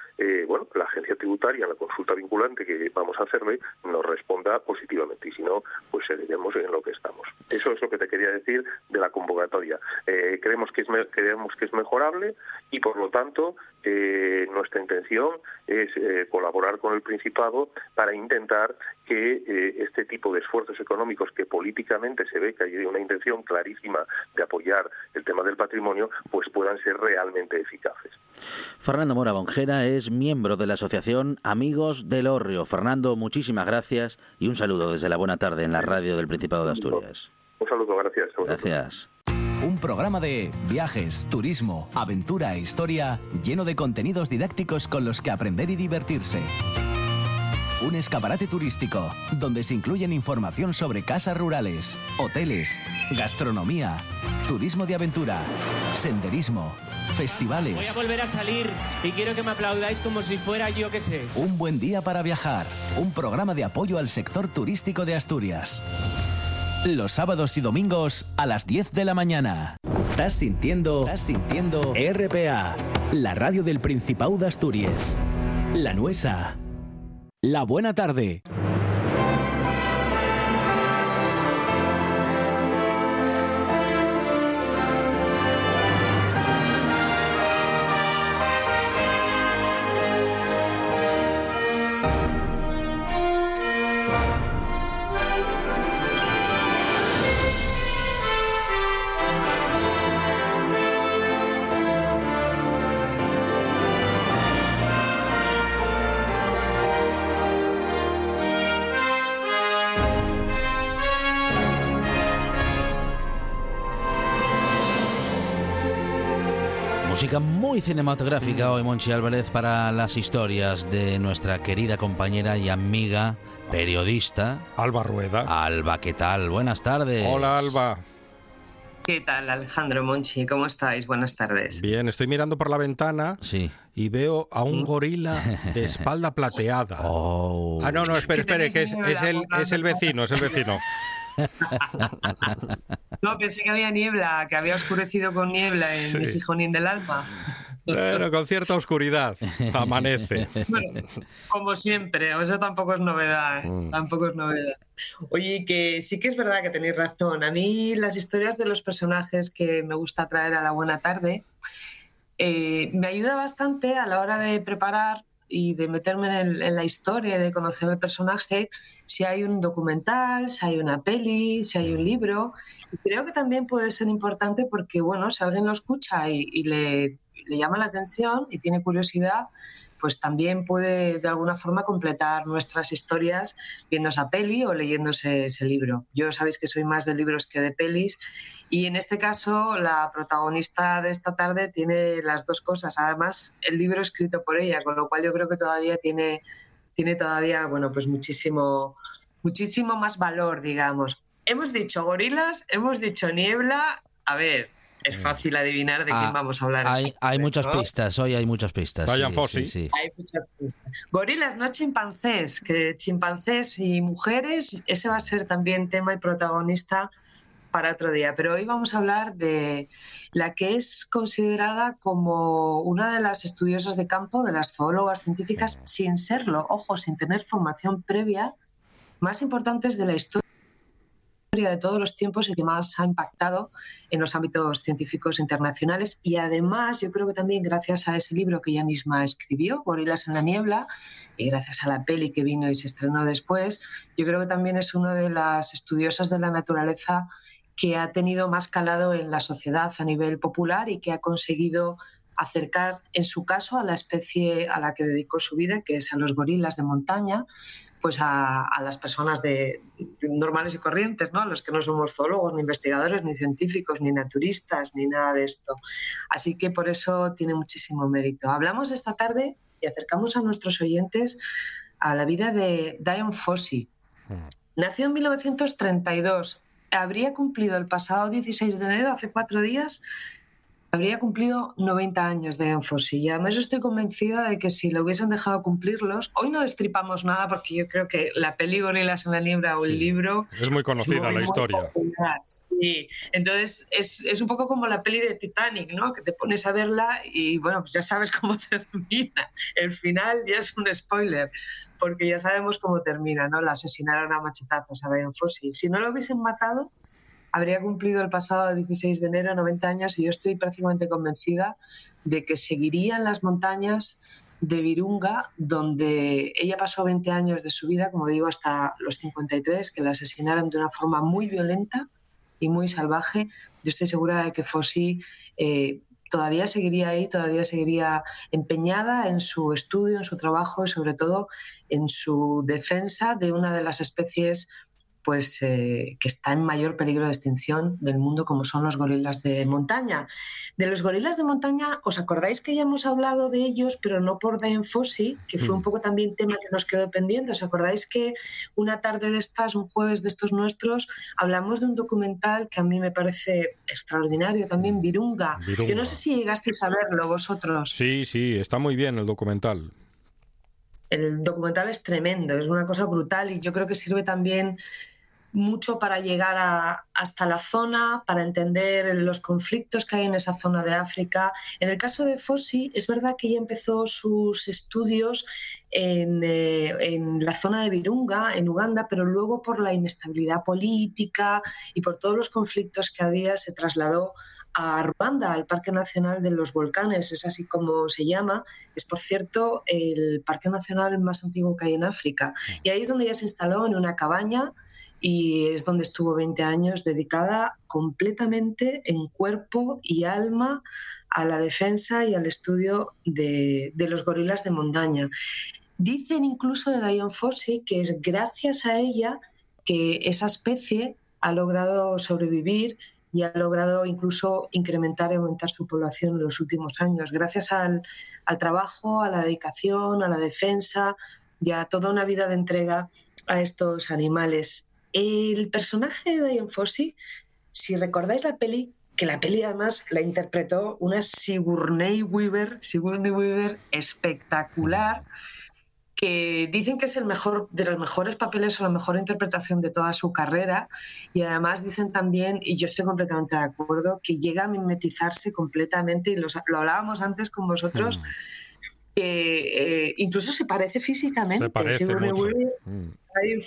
Speaker 5: bueno la agencia tributaria la consulta vinculante que vamos a hacerle nos responda positivamente. Y si no pues seguiremos en lo que estamos. Eso es lo que te quería decir de la convocatoria. Creemos que creemos que es mejorable y por lo tanto eh, nuestra intención es eh, colaborar con el Principado para intentar que eh, este tipo de esfuerzos económicos que políticamente se ve que hay una intención clarísima de apoyar el tema del patrimonio, pues puedan ser realmente eficaces.
Speaker 2: Fernando Mora Bonjera es miembro de la Asociación Amigos del Orrio. Fernando, muchísimas gracias y un saludo desde la buena tarde en la radio del Principado de Asturias.
Speaker 5: Un saludo, gracias.
Speaker 2: Gracias
Speaker 4: un programa de viajes, turismo, aventura e historia lleno de contenidos didácticos con los que aprender y divertirse. Un escaparate turístico donde se incluyen información sobre casas rurales, hoteles, gastronomía, turismo de aventura, senderismo, festivales.
Speaker 6: Voy a volver a salir y quiero que me aplaudáis como si fuera yo que sé.
Speaker 4: Un buen día para viajar, un programa de apoyo al sector turístico de Asturias. Los sábados y domingos a las 10 de la mañana. Estás sintiendo, estás sintiendo RPA, la radio del Principado de Asturias. La Nuesa. La Buena Tarde.
Speaker 2: Muy cinematográfica hoy, Monchi Álvarez, para las historias de nuestra querida compañera y amiga periodista
Speaker 7: Alba Rueda.
Speaker 2: Alba, ¿qué tal? Buenas tardes.
Speaker 7: Hola, Alba. ¿Qué tal, Alejandro Monchi? ¿Cómo estáis? Buenas tardes.
Speaker 8: Bien, estoy mirando por la ventana
Speaker 2: sí.
Speaker 8: y veo a un mm. gorila de espalda plateada.
Speaker 2: Oh.
Speaker 8: Ah, no, no, espere, espere, que es, el, es el vecino, es el vecino.
Speaker 7: No, pensé que había niebla, que había oscurecido con niebla en mi Gijonín del alma.
Speaker 8: Pero con cierta oscuridad amanece.
Speaker 7: Bueno, como siempre, eso tampoco es novedad, ¿eh? mm. tampoco es novedad. Oye, que sí que es verdad que tenéis razón. A mí las historias de los personajes que me gusta traer a la buena tarde eh, me ayuda bastante a la hora de preparar y de meterme en, la historia, de conocer el personaje, si hay un documental, si hay una peli, si hay un libro. Y creo que también puede ser importante porque, bueno, si alguien lo escucha y, le, le llama la atención y tiene curiosidad, pues también puede de alguna forma completar nuestras historias viendo esa peli o leyéndose ese libro. Yo sabéis que soy más de libros que de pelis y en este caso la protagonista de esta tarde tiene las dos cosas. Además, el libro escrito por ella, con lo cual yo creo que todavía tiene, tiene todavía, bueno, pues muchísimo, muchísimo más valor, digamos. Hemos dicho gorilas, hemos dicho niebla. A ver, es mm. fácil adivinar de quién ah, vamos a hablar.
Speaker 2: Hay, hay muchas pistas, hoy hay muchas pistas.
Speaker 8: Vayan sí, sí,
Speaker 7: Hay muchas pistas. Gorilas, no chimpancés, que chimpancés y mujeres, ese va a ser también tema y protagonista para otro día. Pero hoy vamos a hablar de la que es considerada como una de las estudiosas de campo, de las zoólogas científicas, sin serlo, ojo, sin tener formación previa, más importantes de la historia de todos los tiempos y que más ha impactado en los ámbitos científicos internacionales. Y además, yo creo que también gracias a ese libro que ella misma escribió, Gorilas en la Niebla, y gracias a la peli que vino y se estrenó después, yo creo que también es una de las estudiosas de la naturaleza que ha tenido más calado en la sociedad a nivel popular y que ha conseguido acercar, en su caso, a la especie a la que dedicó su vida, que es a los gorilas de montaña, pues a, las personas de, normales y corrientes, ¿no? a los que no somos zoólogos, ni investigadores, ni científicos, ni naturistas, ni nada de esto. Así que por eso tiene muchísimo mérito. Hablamos esta tarde y acercamos a nuestros oyentes a la vida de Diane Fossey. Hmm. Nació en 1932. Habría cumplido el pasado 16 de enero, hace cuatro días, habría cumplido 90 años de Enfosi y además estoy convencida de que si lo hubiesen dejado cumplirlos, hoy no destripamos nada porque yo creo que la peli Gorilas en la Niebla o el libro...
Speaker 8: Es muy conocida la historia.
Speaker 7: Sí, entonces es, es, un poco como la peli de Titanic, ¿no? Que te pones a verla y bueno, pues ya sabes cómo termina. El final ya es un spoiler porque ya sabemos cómo termina, ¿no? La asesinaron a machetazos a Diane Fossey. Si no lo hubiesen matado habría cumplido el pasado 16 de enero 90 años y yo estoy prácticamente convencida de que seguiría en las montañas de Virunga, donde ella pasó 20 años de su vida, como digo, hasta los 53, que la asesinaron de una forma muy violenta y muy salvaje. Yo estoy segura de que Fossi eh, todavía seguiría ahí, todavía seguiría empeñada en su estudio, en su trabajo y sobre todo en su defensa de una de las especies pues eh, que está en mayor peligro de extinción del mundo, como son los gorilas de montaña. De los gorilas de montaña, ¿os acordáis que ya hemos hablado de ellos, pero no por Diane Fossey, que fue un mm. poco también tema que nos quedó pendiente? ¿Os acordáis que una tarde de estas, un jueves de estos nuestros, hablamos de un documental que a mí me parece extraordinario, también Virunga. Yo no sé si llegasteis a verlo vosotros.
Speaker 8: Sí, sí, está muy bien el documental
Speaker 7: el documental es tremendo, es una cosa brutal y yo creo que sirve también mucho para llegar hasta la zona, para entender los conflictos que hay en esa zona de África. En el caso de Fossi, es verdad que ella empezó sus estudios en, eh, en, la zona de Virunga, en Uganda, pero luego por la inestabilidad política y por todos los conflictos que había, se trasladó a Ruanda, al Parque Nacional de los Volcanes, es así como se llama. Es, por cierto, el parque nacional más antiguo que hay en África. Y ahí es donde ella se instaló en una cabaña y es donde estuvo 20 años dedicada completamente en cuerpo y alma a la defensa y al estudio de, los gorilas de montaña. Dicen incluso de Diane Fossey que es gracias a ella que esa especie ha logrado sobrevivir y ha logrado incluso incrementar y aumentar su población en los últimos años, gracias al, al trabajo, a la dedicación, a la defensa y a toda una vida de entrega a estos animales. El personaje de Diane Fossey si recordáis la peli, que la peli además la interpretó una Sigourney Weaver, Sigourney Weaver espectacular, que dicen que es el mejor de los mejores papeles o la mejor interpretación de toda su carrera y además dicen también y yo estoy completamente de acuerdo que llega a mimetizarse completamente y lo hablábamos antes con vosotros mm. Que eh, incluso se parece físicamente
Speaker 8: se parece mucho. Mm.
Speaker 7: Hay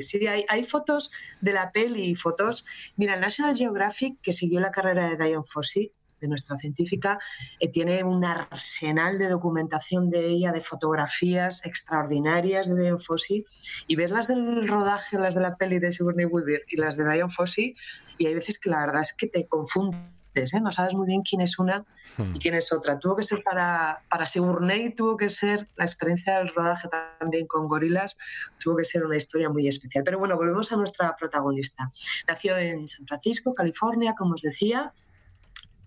Speaker 7: sí, hay, hay, fotos de la peli y fotos. Mira, National Geographic, que siguió la carrera de Diane Fossey, de nuestra científica, eh, tiene un arsenal de documentación de ella, de fotografías extraordinarias de Diane Fossey, y ves las del rodaje, las de la peli de Sigourney Weaver y las de Diane Fossey, y hay veces que la verdad es que te confunden ¿eh? no sabes muy bien quién es una y hmm. quién es otra. Tuvo que ser para, para Sigourney, tuvo que ser la experiencia del rodaje también con gorilas, tuvo que ser una historia muy especial. Pero bueno, volvemos a nuestra protagonista. Nació en San Francisco, California, como os decía,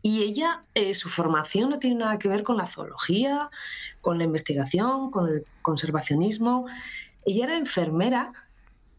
Speaker 7: y ella, eh, su formación no tiene nada que ver con la zoología, con la investigación, con el conservacionismo. Ella era enfermera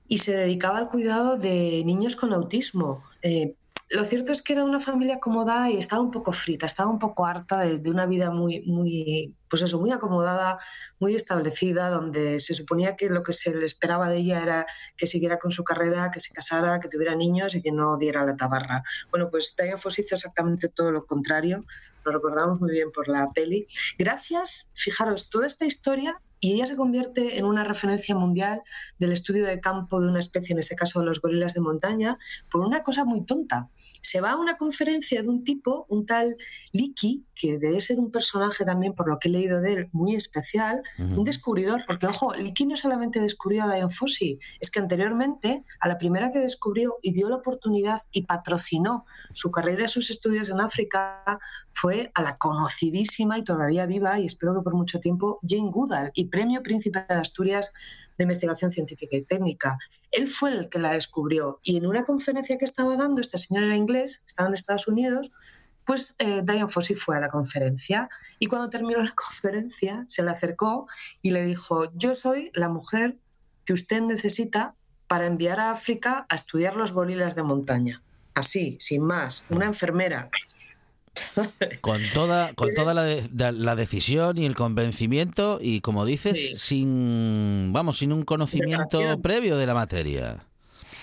Speaker 7: y se dedicaba al cuidado de niños con autismo. Eh, lo cierto es que era una familia acomodada y estaba un poco frita, estaba un poco harta de, una vida muy, muy, pues eso, muy acomodada, muy establecida, donde se suponía que lo que se le esperaba de ella era que siguiera con su carrera, que se casara, que tuviera niños y que no diera la tabarra. Bueno, pues Diane Foss hizo exactamente todo lo contrario, lo recordamos muy bien por la peli. Gracias, fijaros, toda esta historia y ella se convierte en una referencia mundial del estudio de campo de una especie, en este caso de los gorilas de montaña, por una cosa muy tonta. Se va a una conferencia de un tipo, un tal Liki, que debe ser un personaje también, por lo que he leído de él, muy especial, un descubridor, porque ojo, Liki no solamente descubrió a Diane Fossey, es que anteriormente, a la primera que descubrió y dio la oportunidad y patrocinó su carrera y sus estudios en África, fue a la conocidísima y todavía viva, y espero que por mucho tiempo, Jane Goodall, y Premio Príncipe de Asturias de Investigación Científica y Técnica. Él fue el que la descubrió, y en una conferencia que estaba dando, este señor era inglés, estaba en Estados Unidos, pues eh, Diane Fossey fue a la conferencia y cuando terminó la conferencia se le acercó y le dijo, yo soy la mujer que usted necesita para enviar a África a estudiar los gorilas de montaña. Así, sin más, una enfermera
Speaker 2: con toda, con toda la, decisión y el convencimiento y como dices, sin vamos, sin un conocimiento previo de la materia.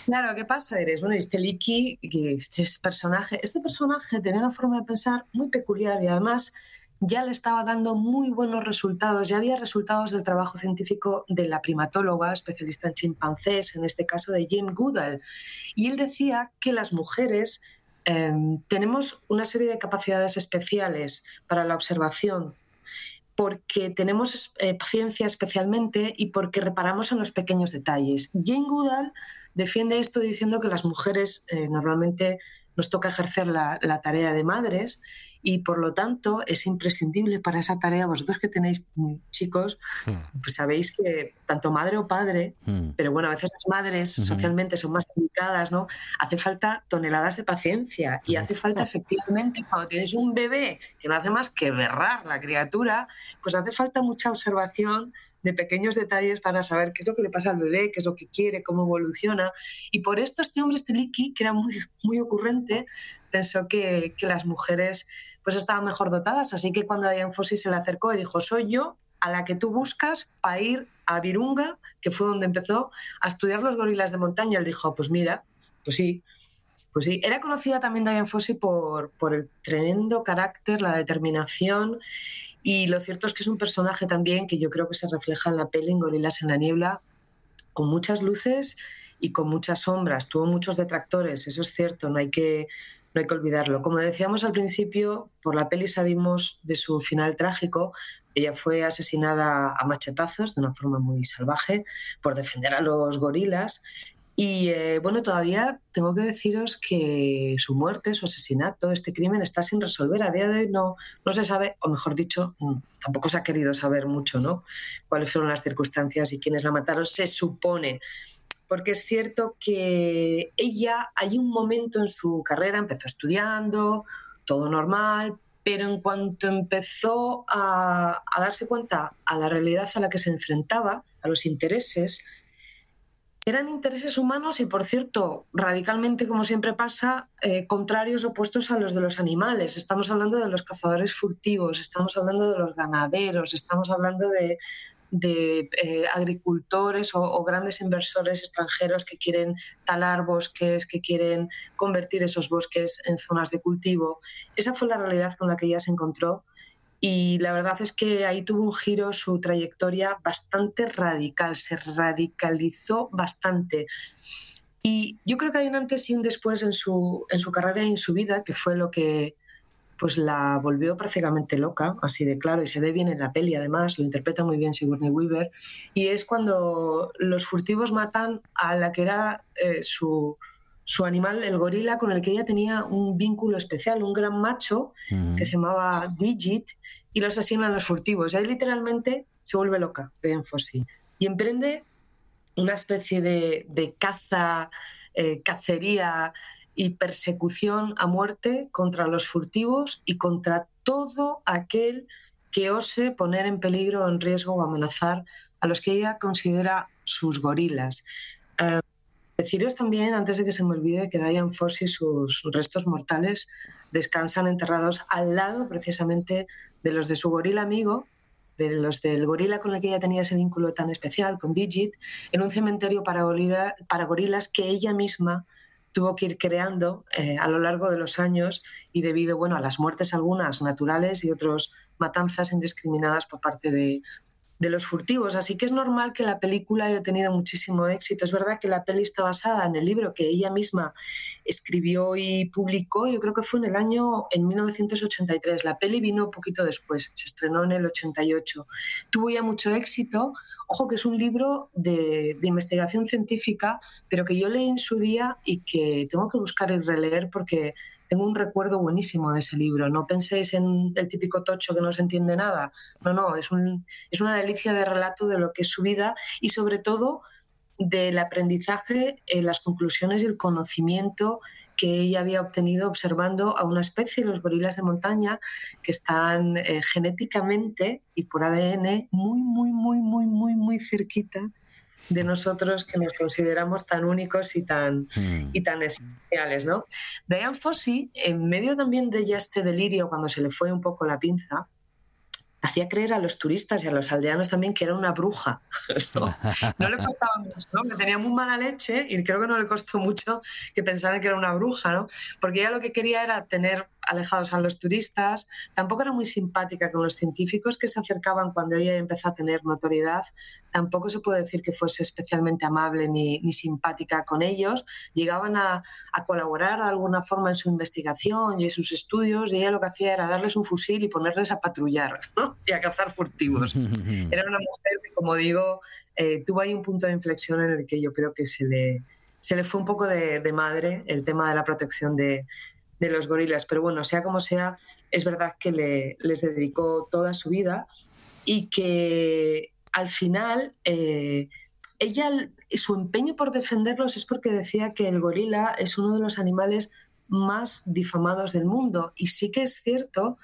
Speaker 7: Claro, ¿qué pasa, Eres? Bueno, este Liki, este personaje, este personaje tenía una forma de pensar muy peculiar y además ya le estaba dando muy buenos resultados. Ya había resultados del trabajo científico de la primatóloga, especialista en chimpancés, en este caso de Jim Goodall. Y él decía que las mujeres Em, tenemos una serie de capacidades especiales para la observación porque tenemos eh, paciencia especialmente y porque reparamos en los pequeños detalles. Jane Goodall defiende esto diciendo que las mujeres eh, normalmente nos toca ejercer la, tarea de madres y por lo tanto es imprescindible para esa tarea, vosotros que tenéis chicos, hmm. pues sabéis que tanto madre o padre, hmm. pero bueno, a veces las madres socialmente son más delicadas, ¿no? Hace falta toneladas de paciencia y hace falta efectivamente, cuando tienes un bebé que no hace más que berrar la criatura, pues hace falta mucha observación de pequeños detalles para saber qué es lo que le pasa al bebé, qué es lo que quiere, cómo evoluciona. Y por esto este hombre, este Liki, que era muy, muy ocurrente, pensó que, que las mujeres pues estaban mejor dotadas. Así que cuando Diane Fossey se le acercó y dijo, soy yo a la que tú buscas para ir a Virunga, que fue donde empezó a estudiar los gorilas de montaña, él dijo, pues mira, pues sí, pues sí, era conocida también Diane Fossey por, por el tremendo carácter, la determinación y lo cierto es que es un personaje también que yo creo que se refleja en la peli en Gorilas en la Niebla, con muchas luces y con muchas sombras. Tuvo muchos detractores, eso es cierto, no hay que, no hay que olvidarlo. Como decíamos al principio, por la peli sabimos de su final trágico. Ella fue asesinada a machetazos de una forma muy salvaje por defender a los gorilas y eh, bueno, todavía tengo que deciros que su muerte, su asesinato, este crimen está sin resolver. A día de hoy no, no se sabe, o mejor dicho, mm, tampoco se ha querido saber mucho, ¿no? Cuáles fueron las circunstancias y quiénes la mataron. Se supone, porque es cierto que ella, hay un momento en su carrera, empezó estudiando, todo normal, pero en cuanto empezó a, a darse cuenta a la realidad a la que se enfrentaba, a los intereses, eran intereses humanos y, por cierto, radicalmente, como siempre pasa, eh, contrarios opuestos a los de los animales. Estamos hablando de los cazadores furtivos, estamos hablando de los ganaderos, estamos hablando de, eh, agricultores o, grandes inversores extranjeros que quieren talar bosques, que quieren convertir esos bosques en zonas de cultivo. Esa fue la realidad con la que ella se encontró y la verdad es que ahí tuvo un giro su trayectoria bastante radical, se radicalizó bastante. Y yo creo que hay un antes y un después en su, en su carrera y en su vida, que fue lo que pues la volvió prácticamente loca, así de claro, y se ve bien en la peli además, lo interpreta muy bien Sigourney Weaver, y es cuando los furtivos matan a la que era eh, su, su animal, el gorila, con el que ella tenía un vínculo especial, un gran macho que se llamaba Digit, y lo asesinan los furtivos. Y ahí literalmente se vuelve loca de énfasis y emprende una especie de, caza, eh, cacería y persecución a muerte contra los furtivos y contra todo aquel que ose poner en peligro, en riesgo o amenazar a los que ella considera sus gorilas. Eh, Deciros también, antes de que se me olvide, que Diane Foss y sus restos mortales descansan enterrados al lado precisamente de los de su gorila amigo, de los del gorila con el que ella tenía ese vínculo tan especial, con Digit, en un cementerio para, para gorilas que ella misma tuvo que ir creando eh, a lo largo de los años y debido bueno, a las muertes algunas naturales y otras matanzas indiscriminadas por parte de, de los furtivos. Así que es normal que la película haya tenido muchísimo éxito. Es verdad que la peli está basada en el libro que ella misma escribió y publicó, yo creo que fue en el año en 1983. La peli vino un poquito después, se estrenó en el 88. Tuvo ya mucho éxito. Ojo que es un libro de, de investigación científica, pero que yo leí en su día y que tengo que buscar y releer porque tengo un recuerdo buenísimo de ese libro. No penséis en el típico tocho que no se entiende nada. No, no, es, un, es una delicia de relato de lo que es su vida y sobre todo del aprendizaje, eh, las conclusiones y el conocimiento que ella había obtenido observando a una especie, los gorilas de montaña, que están eh, genéticamente y por ADN muy, muy, muy, muy, muy, muy cerquita de nosotros que nos consideramos tan únicos y tan, hmm. y tan especiales. ¿no? Diane Fossey, en medio también de ya este delirio, cuando se le fue un poco la pinza, hacía creer a los turistas y a los aldeanos también que era una bruja. no, le costaba mucho, ¿no? que tenía muy mala leche y creo que no le costó mucho que pensaran que era una bruja, ¿no? porque ella lo que quería era tener alejados a los turistas, tampoco era muy simpática con los científicos que se acercaban cuando ella empezó a tener notoriedad, tampoco se puede decir que fuese especialmente amable ni, ni simpática con ellos, llegaban a, a, colaborar de alguna forma en su investigación y en sus estudios y ella lo que hacía era darles un fusil y ponerles a patrullar y a cazar furtivos. era una mujer que, como digo, eh, tuvo ahí un punto de inflexión en el que yo creo que se le, se le fue un poco de, de madre el tema de la protección de, de los gorilas. Pero bueno, sea como sea, es verdad que le, les dedicó toda su vida y que al final eh, ella, su empeño por defenderlos es porque decía que el gorila es uno de los animales más difamados del mundo. Y sí que es cierto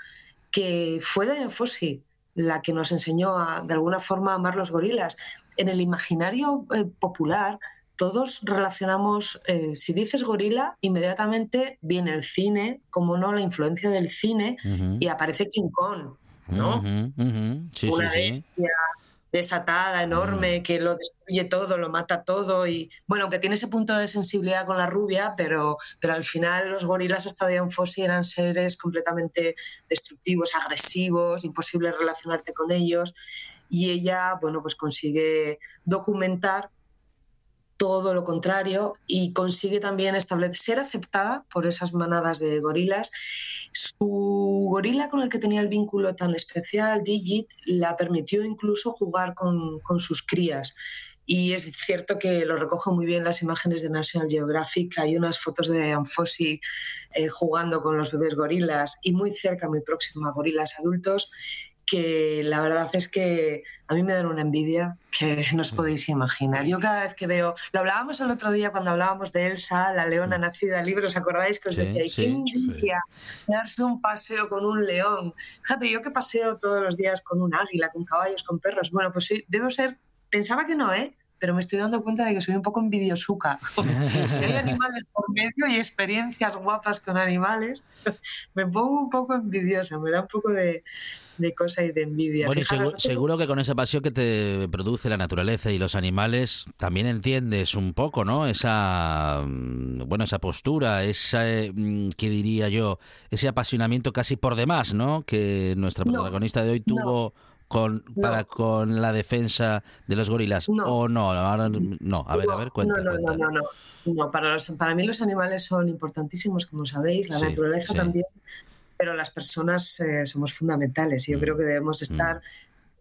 Speaker 7: que fue Diane Fossey la que nos enseñó a, de alguna forma a amar los gorilas. En el imaginario eh, popular, todos relacionamos, eh, si dices gorila, inmediatamente viene el cine, como no, la influencia del cine, y aparece King Kong, ¿no? Una bestia desatada, enorme, que lo destruye todo, lo mata todo, y bueno, que tiene ese punto de sensibilidad con la rubia, pero, pero al final los gorilas hasta de Fossi eran seres completamente destructivos, agresivos, imposible relacionarte con ellos, y ella, bueno, pues consigue documentar todo lo contrario y consigue también establecer, ser aceptada por esas manadas de gorilas. Su gorila con el que tenía el vínculo tan especial, Digit, la permitió incluso jugar con, sus crías. Y es cierto que lo recojo muy bien las imágenes de National Geographic. Hay unas fotos de Anfosi eh, jugando con los bebés gorilas y muy cerca, muy próximo a gorilas adultos que la verdad es que a mí me dan una envidia que no os podéis imaginar. Yo cada vez que veo, lo hablábamos el otro día cuando hablábamos de Elsa, la leona mm. nacida libre, ¿os acordáis que os decía, qué envidia darse un paseo con un león? Fíjate, yo que paseo todos los días con un águila, con caballos, con perros, bueno, pues debo ser, pensaba que no, ¿eh? Pero me estoy dando cuenta de que soy un poco envidiosuca. si hay animales por medio y experiencias guapas con animales, me pongo un poco envidiosa, me da un poco de, de cosa y de envidia.
Speaker 2: Bueno, seguro, que con esa pasión que te produce la naturaleza y los animales, también entiendes un poco, ¿no? Esa, mm, bueno, esa postura, esa, mm, ¿qué diría yo? Ese apasionamiento casi por demás, ¿no? Que nuestra protagonista de hoy tuvo... Con, para con la defensa de los gorilas o no ahora no a ver a ver cuenta,
Speaker 7: no no no no no. Para los, para mí los animales son importantísimos como sabéis la naturaleza también pero las personas eh, somos fundamentales. Y yo creo que debemos mm. estar,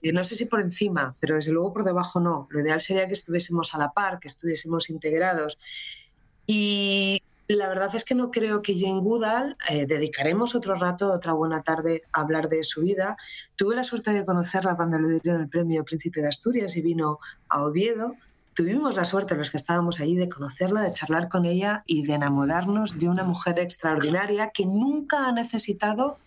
Speaker 7: y no sé si por encima, pero desde luego por debajo no. Lo ideal sería que estuviésemos a la par, que estuviésemos integrados. Y la verdad es que no creo que Jane Goodall eh, dedicaremos otro rato, otra buena tarde a hablar de su vida. Tuve la suerte de conocerla cuando le dieron el premio Príncipe de Asturias y vino a Oviedo tuvimos la suerte, los que estábamos allí, de conocerla, de charlar con ella y de enamorarnos de una mujer extraordinaria que nunca ha necesitado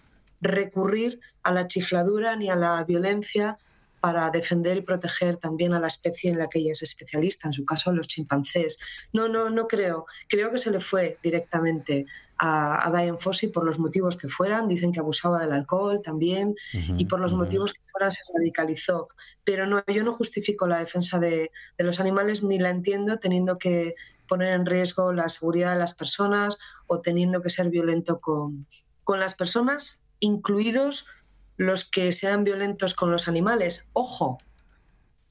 Speaker 7: recurrir a la chifladura ni a la violencia para defender y proteger también a la especie en la que ella es especialista, en su caso los chimpancés. No, no, no creo. Creo que se le fue directamente a, Diane Fossey por los motivos que fueran. Dicen que abusaba del alcohol también y por los motivos que fueran se radicalizó. Pero no, yo no justifico la defensa de, de los animales ni la entiendo teniendo que poner en riesgo la seguridad de las personas o teniendo que ser violento con, con las personas, incluidos los que sean violentos con los animales. Ojo,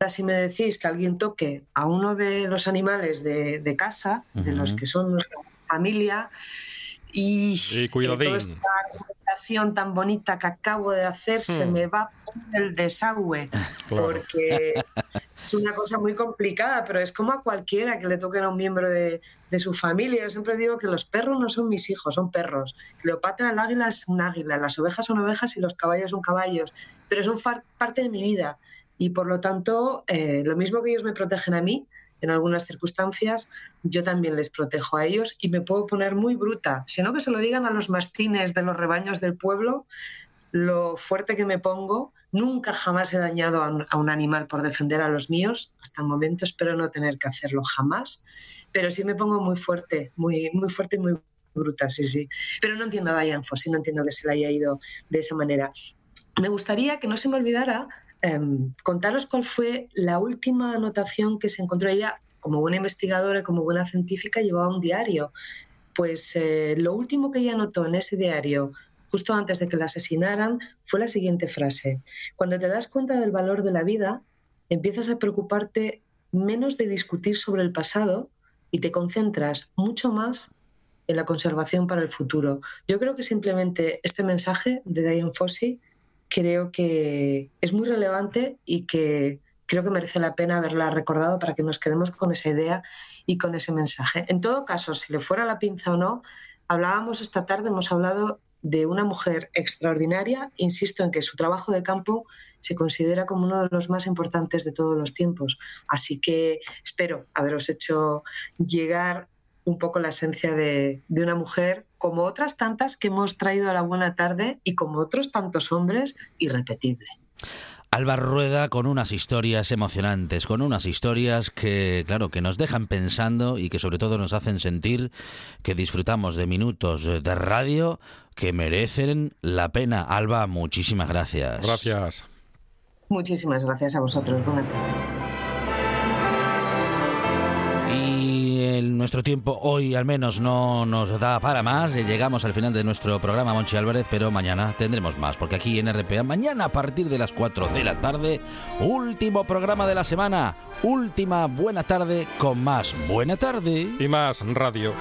Speaker 7: si me decís que alguien toque a uno de los animales de, casa, de los que son nuestra familia, y,
Speaker 8: y toda esta
Speaker 7: argumentación tan bonita que acabo de hacer se hmm. me va por el desagüe, porque es una cosa muy complicada, pero es como a cualquiera que le toque a un miembro de, de, su familia. Yo siempre digo que los perros no son mis hijos, son perros. Cleopatra, el águila es un águila, las ovejas son ovejas y los caballos son caballos, pero son parte de mi vida. Y por lo tanto, eh, lo mismo que ellos me protegen a mí, en algunas circunstancias, yo también les protejo a ellos y me puedo poner muy bruta, sino que se lo digan a los mastines de los rebaños del pueblo, lo fuerte que me pongo. Nunca jamás he dañado a un, animal por defender a los míos, hasta el momento espero no tener que hacerlo jamás, pero sí me pongo muy fuerte, muy, muy fuerte y muy bruta, sí, sí. Pero no entiendo a Diane Fossey, no entiendo que se le haya ido de esa manera. Me gustaría que no se me olvidara Em, contaros cuál fue la última anotación que se encontró ella como buena investigadora y como buena científica llevaba un diario. Pues eh, lo último que ella anotó en ese diario, justo antes de que la asesinaran, fue la siguiente frase. Cuando te das cuenta del valor de la vida, empiezas a preocuparte menos de discutir sobre el pasado y te concentras mucho más en la conservación para el futuro. Yo creo que simplemente este mensaje de Diane Fossey creo que es muy relevante y que creo que merece la pena haberla recordado para que nos quedemos con esa idea y con ese mensaje. En todo caso, si le fuera la pinza o no, hablábamos esta tarde, hemos hablado de una mujer extraordinaria, insisto en que su trabajo de campo se considera como uno de los más importantes de todos los tiempos. Así que espero haberos hecho llegar un poco la esencia de, una mujer, como otras tantas que hemos traído a la buena tarde y como otros tantos hombres, irrepetible.
Speaker 2: Alba Rueda con unas historias emocionantes, con unas historias que, claro, que nos dejan pensando y que sobre todo nos hacen sentir que disfrutamos de minutos de radio que merecen la pena. Alba, muchísimas gracias.
Speaker 8: Gracias.
Speaker 7: Muchísimas gracias a vosotros. Buenas tardes.
Speaker 2: Nuestro tiempo hoy al menos no nos da para más. Llegamos al final de nuestro programa, Monchi Álvarez, pero mañana tendremos más, porque aquí en RPA, mañana a partir de las 4 de la tarde, último programa de la semana, última buena tarde con más buena tarde.
Speaker 8: Y más radio.